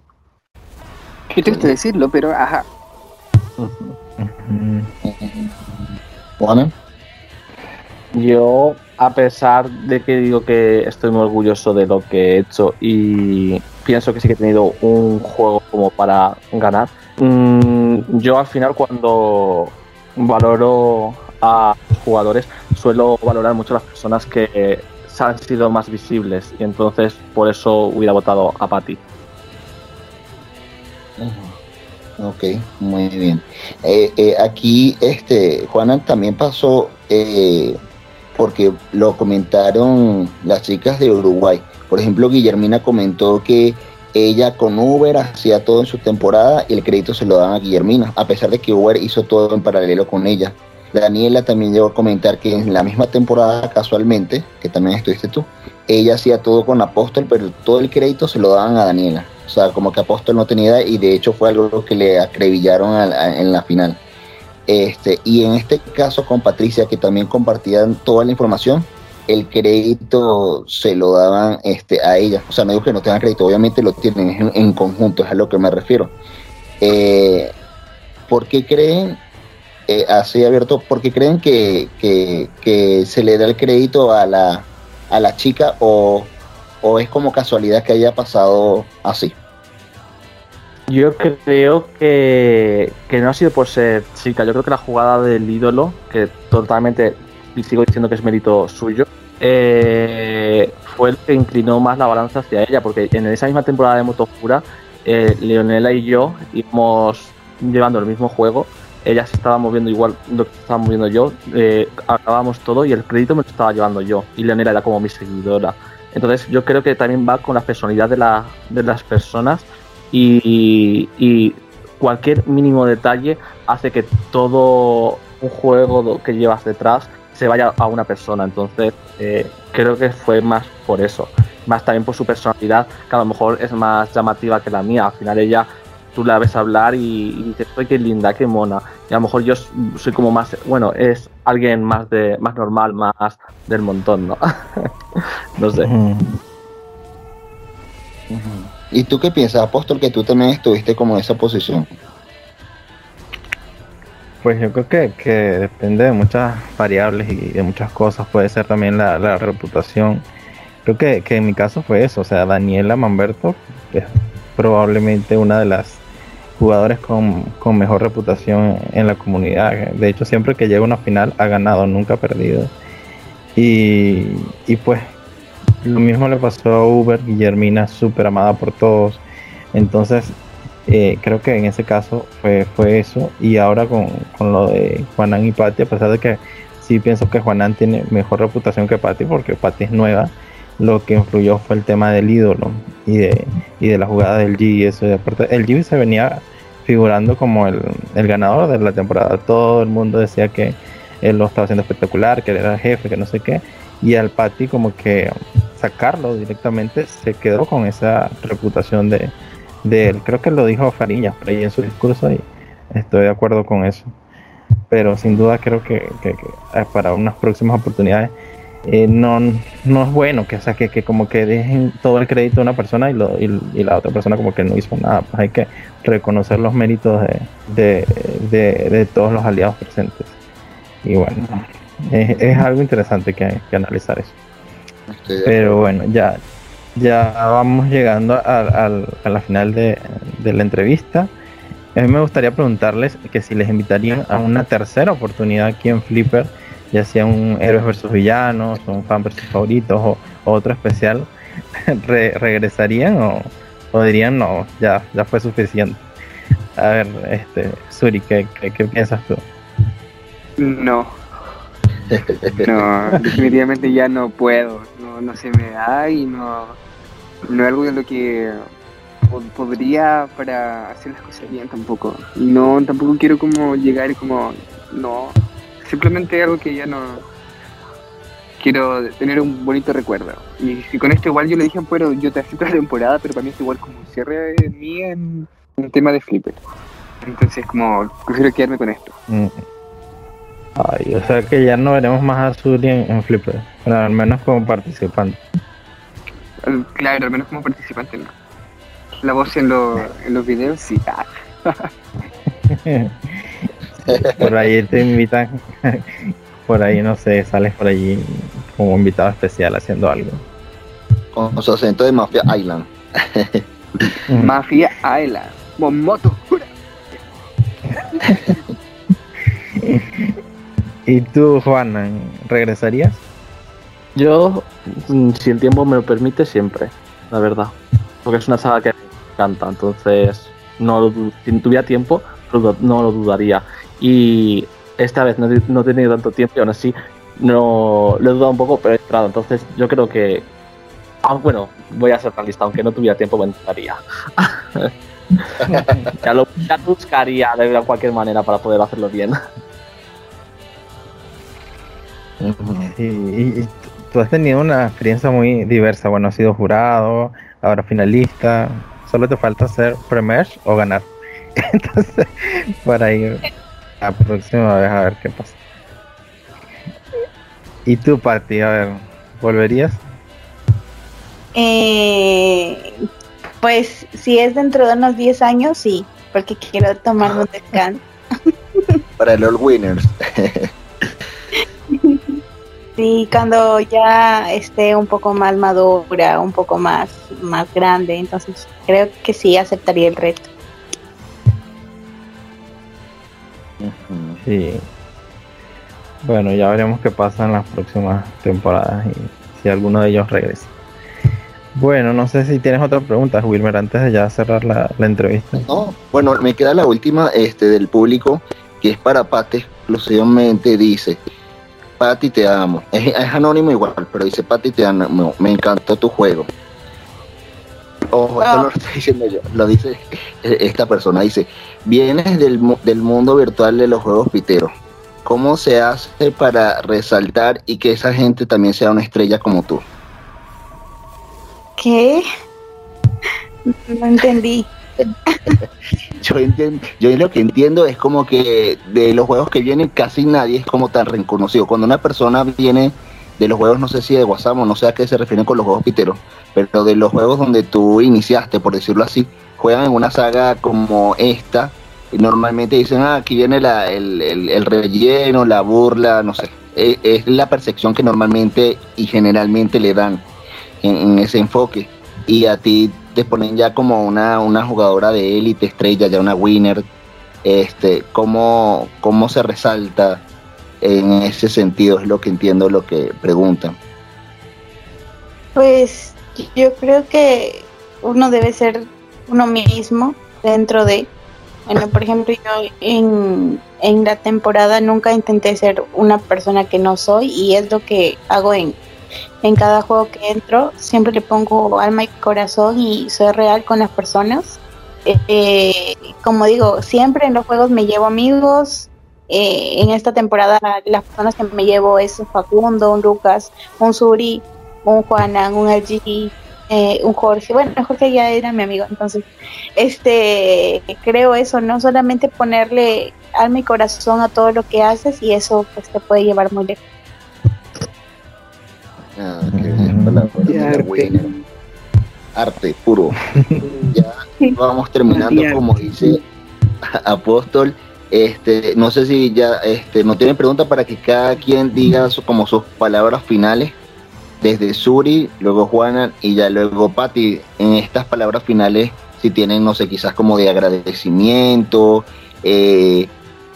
Qué triste decirlo, pero ajá. Juana. Yo, a pesar de que digo que estoy muy orgulloso de lo que he hecho y pienso que sí que he tenido un juego como para ganar, mm, yo al final cuando valoro a jugadores suelo valorar mucho las personas que han sido más visibles y entonces por eso hubiera votado a Patty. Ok, muy bien. Eh, eh, aquí, este, Juana también pasó eh, porque lo comentaron las chicas de Uruguay. Por ejemplo, Guillermina comentó que ella con Uber hacía todo en su temporada y el crédito se lo daban a Guillermina, a pesar de que Uber hizo todo en paralelo con ella. Daniela también llegó a comentar que en la misma temporada, casualmente, que también estuviste tú, ella hacía todo con Apóstol, pero todo el crédito se lo daban a Daniela. O sea, como que Apóstol no tenía y de hecho fue algo que le acrevillaron en la final. Este, y en este caso con Patricia, que también compartían toda la información, el crédito se lo daban este, a ella. O sea, no digo que no tengan crédito, obviamente lo tienen en, conjunto, es a lo que me refiero. Eh, ¿Por qué creen, eh, así abierto, por qué creen que, que, se le da el crédito a la, a la chica o, o es como casualidad que haya pasado así? Yo creo que, no ha sido por ser chica. Yo creo que la jugada del ídolo, que totalmente sigo diciendo que es mérito suyo, eh, fue el que inclinó más la balanza hacia ella, porque en esa misma temporada de Moto eh, Leonela y yo íbamos llevando el mismo juego. Ella se estaba moviendo igual lo que estaba moviendo yo, eh, acabamos todo y el crédito me lo estaba llevando yo. Y Leonela era como mi seguidora. Entonces yo creo que también va con la personalidad de, la, de las personas y, cualquier mínimo detalle hace que todo un juego que llevas detrás se vaya a una persona. Entonces, eh, creo que fue más por eso. Más también por su personalidad, que a lo mejor es más llamativa que la mía. Al final ella, tú la ves hablar y, dices, ¡ay, qué linda, qué mona! Y a lo mejor yo soy como más, bueno, es alguien más de más normal, más del montón, ¿no? no sé. ¿Y tú qué piensas, Apóstol, que tú también estuviste como en esa posición? Pues yo creo que, que depende de muchas variables y de muchas cosas. Puede ser también la, reputación. Creo que, en mi caso fue eso. O sea, Daniela Manberto es probablemente una de las jugadores con, con mejor reputación en la comunidad. De hecho, siempre que llega una final ha ganado, nunca ha perdido. Y, y pues lo mismo le pasó a Uber, Guillermina, súper amada por todos. Entonces, eh, creo que en ese caso fue, fue eso. Y ahora con, lo de Juanan y Patti, a pesar de que sí pienso que Juanan tiene mejor reputación que Patti, porque Patti es nueva, lo que influyó fue el tema del ídolo y de, y de la jugada del G. Y eso, de aparte, el G se venía figurando como el, el ganador de la temporada. Todo el mundo decía que él lo estaba haciendo espectacular, que él era el jefe, que no sé qué. Y al Patti como que sacarlo directamente, se quedó con esa reputación de, él. Creo que lo dijo Fariñas por ahí en su discurso y estoy de acuerdo con eso. Pero sin duda creo que, eh, para unas próximas oportunidades eh, no, no es bueno que, sea, que, como que dejen todo el crédito a una persona y, lo, y, la otra persona como que no hizo nada. Pues hay que reconocer los méritos de, de, todos los aliados presentes. Y bueno, es, algo interesante que, que analizar eso. Pero bueno, ya, ya vamos llegando a, la final de, la entrevista. A mí me gustaría preguntarles que si les invitarían a una tercera oportunidad aquí en Flipper, ya sea un héroes versus villanos, un fan versus favoritos o, otro especial, ¿regresarían o, dirían no, ya, ya fue suficiente? A ver, este, Suri, ¿qué, qué piensas tú? No. No, definitivamente ya no puedo no, se me da y no, no es algo de lo que podría para hacer las cosas bien tampoco. No, tampoco quiero como llegar como, no, simplemente algo que ya no, quiero tener un bonito recuerdo. Y si con esto igual yo le dije, pero yo te acepto la temporada, pero para mí es igual como un cierre mío en el tema de Flipper. Entonces, como, prefiero quedarme con esto. Mm. Ay, o sea que ya no veremos más a Suri en, en Flipper, bueno, al menos como participante. Claro, al menos como participante, ¿no? La voz en, lo- en los videos, sí. Por ahí te invitan, por ahí no sé, sales por allí como invitado especial haciendo algo. Con su acento de Mafia Island. Mafia Island. Momoto. ¿Y tú, Juana, regresarías? Yo, mm, si el tiempo me lo permite, siempre, la verdad. Porque es una saga que me encanta, entonces no si tuviera tiempo, no lo dudaría. Y esta vez no, no he tenido tanto tiempo y aún así no lo he dudado un poco, pero he entrado. Entonces yo creo que. Ah, bueno, voy a hacer la lista, aunque no tuviera tiempo, me entraría. ya, lo, ya buscaría de cualquier manera para poder hacerlo bien. Y tú has tenido una experiencia muy diversa. Bueno, has sido jurado, ahora finalista. Solo te falta ser premier o ganar. Entonces, para ir la próxima vez a ver qué pasa. ¿Y tu Pati? A ver, ¿volverías? Eh, pues si es dentro de unos 10 años, sí, porque quiero tomarme un descanso. Para el All Winners. Sí, cuando ya esté un poco más madura, un poco más, más grande, entonces creo que sí aceptaría el reto. Sí. Bueno, ya veremos qué pasa en las próximas temporadas y si alguno de ellos regresa. Bueno, no sé si tienes otra pregunta, Wilmer, antes de ya cerrar la, la entrevista. No, bueno, me queda la última este, del público, que es para Pati exclusivamente. Dice, Pati, te amo. Es, es anónimo igual, pero dice, Pati, te amo. Me encantó tu juego. Ojo, esto Ah. no lo estoy diciendo yo, lo dice esta persona. Dice, vienes del, del mundo virtual de los juegos piteros. ¿Cómo se hace para resaltar y que esa gente también sea una estrella como tú? ¿Qué? No entendí. Yo, entiendo, yo lo que entiendo es como que de los juegos que vienen casi nadie es como tan reconocido. Cuando una persona viene de los juegos, no sé si de WhatsApp o no sé a qué se refieren con los juegos piteros, pero de los juegos donde tú iniciaste, por decirlo así, juegan en una saga como esta, y normalmente dicen, ah, aquí viene el, el- el relleno, la burla, no sé. Es, es la percepción que normalmente y generalmente le dan en, en ese enfoque. Y a ti te ponen ya como una, una jugadora de élite estrella, ya una winner. Este, ¿cómo, ¿Cómo se resalta en ese sentido? Es lo que entiendo lo que preguntan. Pues yo creo que uno debe ser uno mismo dentro de, bueno, por ejemplo, yo en, en la temporada nunca intenté ser una persona que no soy y es lo que hago en, en cada juego que entro, siempre le pongo alma y corazón y soy real con las personas. Eh, eh, como digo, siempre en los juegos me llevo amigos. Eh, en esta temporada las personas que me llevo es un Facundo, un Lucas, un Suri, un Juanan, un LG, eh, un Jorge. Bueno, Jorge ya era mi amigo, entonces, este, creo eso, no solamente ponerle alma y corazón a todo lo que haces y eso pues te puede llevar muy lejos. Ah, qué bien, arte. puro. ya vamos terminando, como dice Apóstol. Este, no sé si ya este, no tienen pregunta para que cada quien diga su- como sus palabras finales. Desde Suri, luego Juana y ya luego Patti. En estas palabras finales, si tienen, no sé, quizás como de agradecimiento, eh,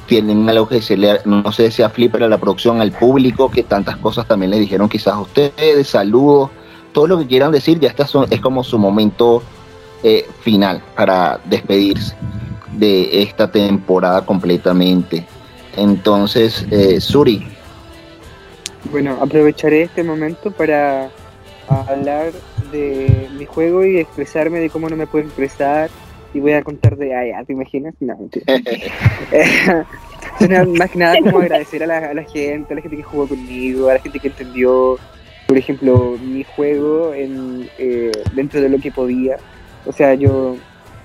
tienen algo que se le, no sé si a Flipper, a la producción, al público, que tantas cosas también le dijeron quizás a ustedes, saludos, todo lo que quieran decir, ya está son- es como su momento eh, final para despedirse de esta temporada completamente. Entonces, eh, Suri, Bueno, aprovecharé este momento para hablar de mi juego y expresarme de cómo no me puedo expresar. Y voy a contar de. Ah, ya, ¿te imaginas? No, mentira. más que nada como agradecer a la, a la gente, a la gente que jugó conmigo, a la gente que entendió, por ejemplo, mi juego en, eh, dentro de lo que podía. O sea, yo,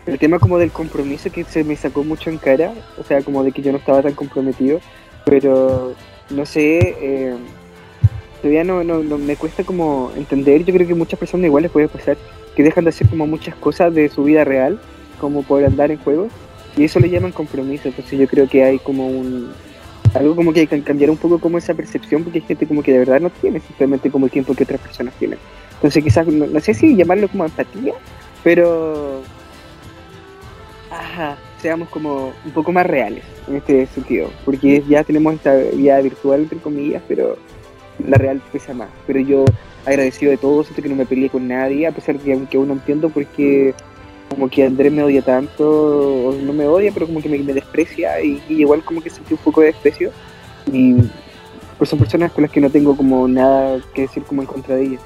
el tema como del compromiso que se me sacó mucho en cara, o sea, como de que yo no estaba tan comprometido, pero no sé, eh, todavía no, no, no, me cuesta como entender, yo creo que muchas personas igual les puede pasar, que dejan de hacer como muchas cosas de su vida real, como por andar en juegos, y eso le llaman compromiso, entonces yo creo que hay como un, algo como que hay que cambiar un poco como esa percepción, porque hay gente como que de verdad no tiene simplemente como el tiempo que otras personas tienen. Entonces quizás, no, sé si llamarlo como empatía, pero... Ajá, seamos como un poco más reales en este sentido, porque ya tenemos esta vida virtual, entre comillas, pero la real pesa más. Pero yo agradecido de todo, siento que no me peleé con nadie, a pesar de que aunque aún no entiendo porque como que Andrés me odia tanto, o no me odia, pero como que me, desprecia y, igual como que sentí un poco de desprecio. Y pues son personas con las que no tengo como nada que decir como en contra de ellas.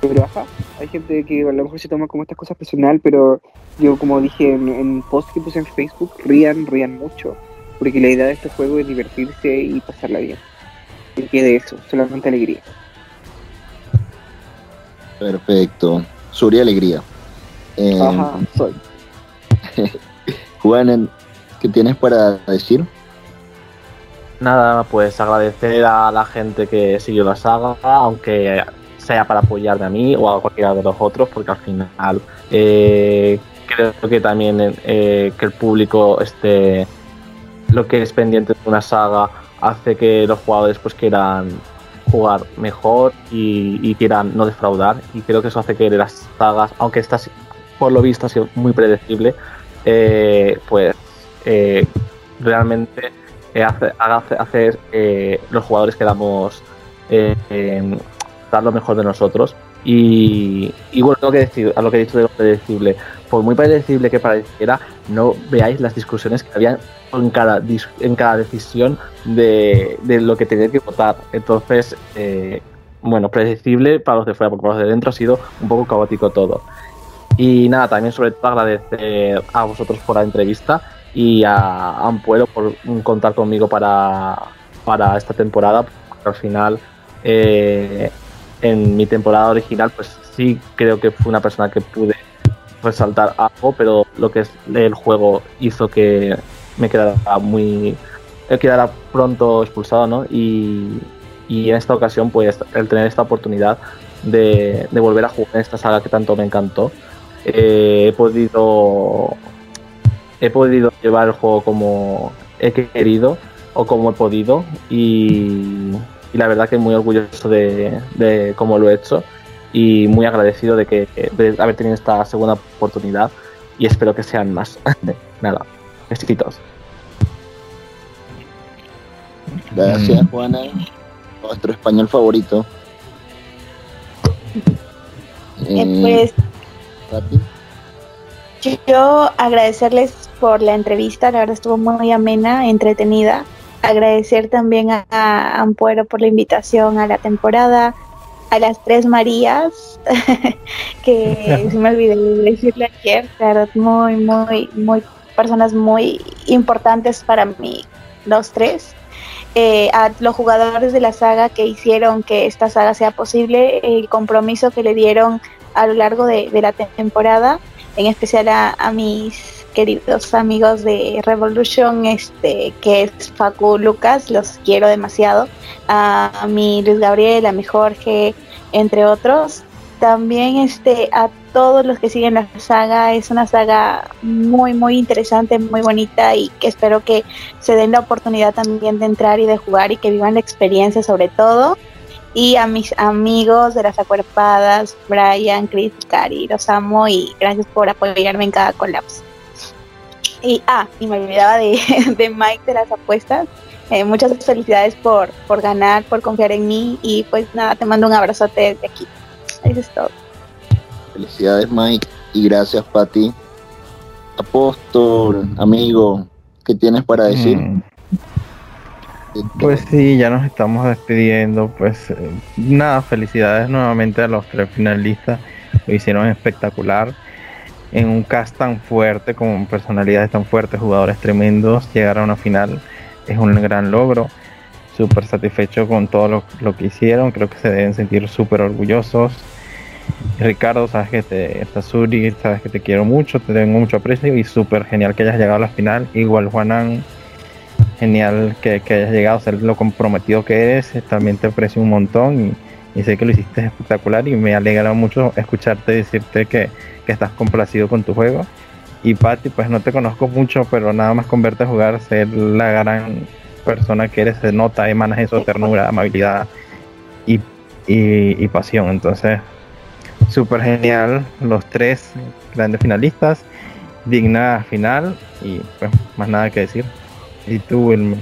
Pero ajá, hay gente que a lo mejor se toma como estas cosas personal, pero yo como dije en, en post que puse en Facebook, rían, rían mucho, porque la idea de este juego es divertirse y pasarla bien. Y que de eso, solamente alegría. Perfecto, sobre alegría. Eh, Ajá, soy. Juan, ¿qué tienes para decir? Nada, pues agradecer a la gente que siguió la saga, aunque sea para apoyarme a mí o a cualquiera de los otros, porque al final eh, creo que también eh, que el público esté lo que es pendiente de una saga hace que los jugadores pues quieran jugar mejor y, quieran no defraudar. Y creo que eso hace que las sagas, aunque estas por lo visto ha sido muy predecible, eh, pues realmente hace, hacer los jugadores quedamos dar lo mejor de nosotros. Y, y bueno, tengo que decir, a lo que he dicho de lo predecible, por muy predecible que pareciera, no veáis las discusiones que había en cada, en cada decisión de, de lo que tenía que votar. Entonces, eh, bueno, predecible para los de fuera, porque para los de dentro ha sido un poco caótico todo. Y nada, también sobre todo agradecer a vosotros por la entrevista y a Ampuero por contar conmigo para, para esta temporada, porque al final eh, en mi temporada original, pues sí creo que fue una persona que pude resaltar algo, pero lo que es el juego hizo que me quedara muy quedara pronto expulsado, ¿no? Y, y en esta ocasión, pues el tener esta oportunidad de, volver a jugar en esta saga que tanto me encantó, eh, he podido he podido llevar el juego como he querido o como he podido y, y la verdad que muy orgulloso de, cómo lo he hecho y muy agradecido de que haber tenido esta segunda oportunidad y espero que sean más. Nada, besitos. Gracias, mm. Juana. Nuestro español favorito. Eh, eh pues yo agradecerles por la entrevista, la verdad estuvo muy amena, entretenida agradecer también a, Ampuero por la invitación a la temporada, a las tres Marías, que se me olvidé decirle ayer, verdad, muy, muy, muy, personas muy importantes para mí, los tres. Eh, a los jugadores de la saga que hicieron que esta saga sea posible, el compromiso que le dieron a lo largo de, la temporada, en especial a mis queridos amigos de Revolution, este, que es Facu Lucas, los quiero demasiado. A mi Luis Gabriel, a mi Jorge, entre otros. También este, a todos los que siguen la saga, es una saga muy, muy interesante, muy bonita y que espero que se den la oportunidad también de entrar y de jugar y que vivan la experiencia sobre todo y a mis amigos de las acuerpadas, Brian, Chris, Cari, los amo y gracias por apoyarme en cada colapso. Y, ah, y me olvidaba de, de Mike de las apuestas. Eh, muchas felicidades por, por ganar, por confiar en mí y pues nada, te mando un abrazote desde aquí. Eso es todo. Felicidades Mike y gracias Pati. Apóstol, amigo, ¿qué tienes para decir? Mm. Pues sí, ya nos estamos despidiendo. Pues eh, nada, felicidades nuevamente a los tres finalistas. Lo hicieron espectacular en un cast tan fuerte, con personalidades tan fuertes, jugadores tremendos, llegar a una final es un gran logro. Súper satisfecho con todo lo, que hicieron, creo que se deben sentir súper orgullosos. Ricardo, sabes que te, estás Suri, sabes que te quiero mucho, te tengo mucho aprecio y súper genial que hayas llegado a la final. Igual Juanan, genial que, hayas llegado a ser lo comprometido que eres, también te aprecio un montón y, y, sé que lo hiciste espectacular y me alegra mucho escucharte decirte que, que estás complacido con tu juego y Patty, pues no te conozco mucho, pero nada más con verte jugar, ser la gran persona que eres, se nota, emanas eso, ternura, amabilidad y, y, pasión. Entonces, súper genial, los tres grandes finalistas, digna final y pues más nada que decir. Y tú, el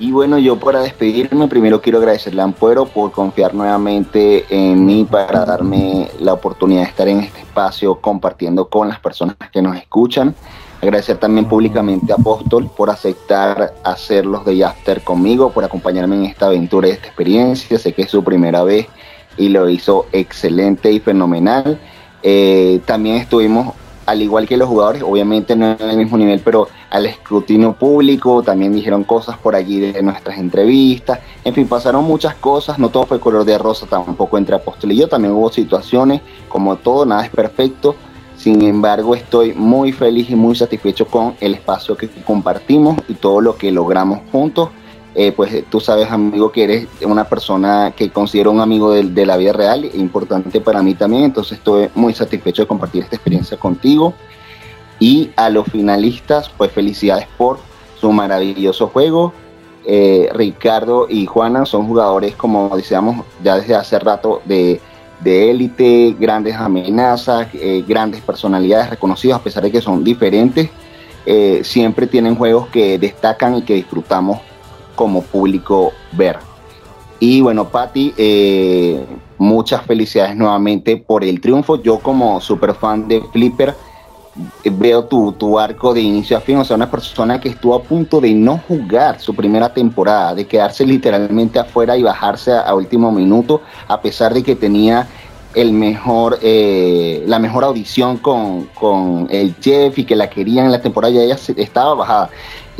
y bueno, yo para despedirme, primero quiero agradecerle a Ampuero por confiar nuevamente en mí para darme la oportunidad de estar en este espacio compartiendo con las personas que nos escuchan. Agradecer también públicamente a Apóstol por aceptar hacer los de After conmigo, por acompañarme en esta aventura y esta experiencia. Sé que es su primera vez y lo hizo excelente y fenomenal. Eh, también estuvimos al igual que los jugadores, obviamente no en el mismo nivel, pero al escrutinio público, también dijeron cosas por allí de nuestras entrevistas, en fin, pasaron muchas cosas, no todo fue color de rosa tampoco entre Apóstol y yo, también hubo situaciones, como todo, nada es perfecto, sin embargo estoy muy feliz y muy satisfecho con el espacio que compartimos y todo lo que logramos juntos eh, pues tú sabes, amigo, que eres una persona que considero un amigo de, la vida real, e importante para mí también, entonces estoy muy satisfecho de compartir esta experiencia contigo. Y a los finalistas, pues felicidades por su maravilloso juego. Eh, Ricardo y Juana son jugadores, como decíamos ya desde hace rato, de élite, grandes amenazas, eh, grandes personalidades reconocidas, a pesar de que son diferentes, siempre tienen juegos que destacan y que disfrutamos como público ver. Y bueno, Patti, eh, muchas felicidades nuevamente por el triunfo. Yo como super fan de Flipper veo tu, tu, arco de inicio a fin, o sea, una persona que estuvo a punto de no jugar su primera temporada, de quedarse literalmente afuera y bajarse a, último minuto, a pesar de que tenía el mejor, eh, la mejor audición con, con, el Jeff y que la querían en la temporada, ya ella estaba bajada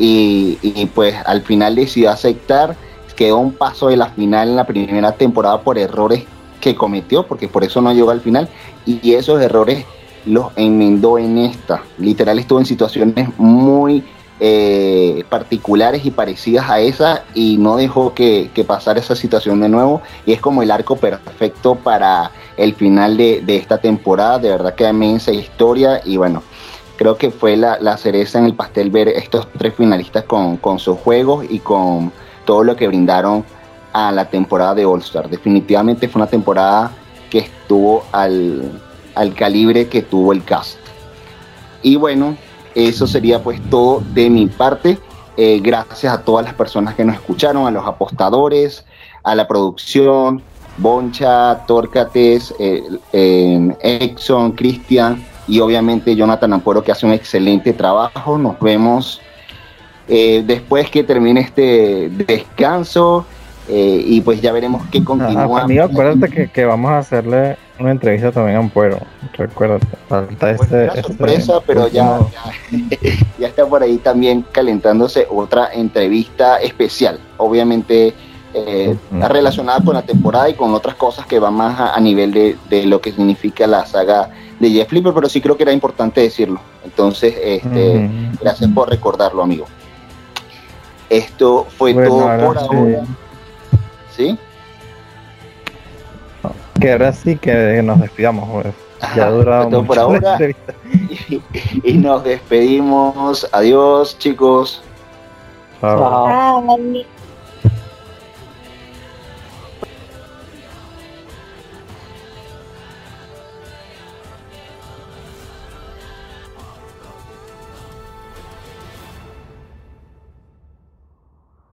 y, pues al final decidió aceptar, quedó un paso de la final en la primera temporada por errores que cometió, porque por eso no llegó al final, y esos errores los enmendó en esta. Literal estuvo en situaciones muy eh, particulares y parecidas a esa y no dejó que, que, pasara esa situación de nuevo y es como el arco perfecto para el final de, esta temporada, de verdad que inmensa historia y bueno, creo que fue la, cereza en el pastel ver estos tres finalistas con, sus juegos y con todo lo que brindaron a la temporada de All Star. Definitivamente fue una temporada que estuvo al, calibre que tuvo el cast. Y bueno, eso sería pues todo de mi parte. Eh, gracias a todas las personas que nos escucharon, a los apostadores, a la producción, Boncha, Torcates, eh, eh, Exxon, Cristian, y obviamente Jonathan Ampuero que hace un excelente trabajo. Nos vemos eh, después que termine este descanso eh, y pues ya veremos qué continúa. amigo, acuérdate que, vamos a hacerle una entrevista también a Ampuero. Recuérdate, falta este, este, sorpresa, pero ya, ya, está por ahí también calentándose otra entrevista especial. Obviamente. Eh, relacionada con la temporada y con otras cosas que van más a, nivel de, de, lo que significa la saga de Jeff Flipper, pero sí creo que era importante decirlo. Entonces, este, gracias por recordarlo, amigo. Esto fue todo por ahora. ¿Sí? Que ahora sí que nos despidamos. Pues. Ya ha todo por ahora. Y, y, nos despedimos. Adiós, chicos. Chao.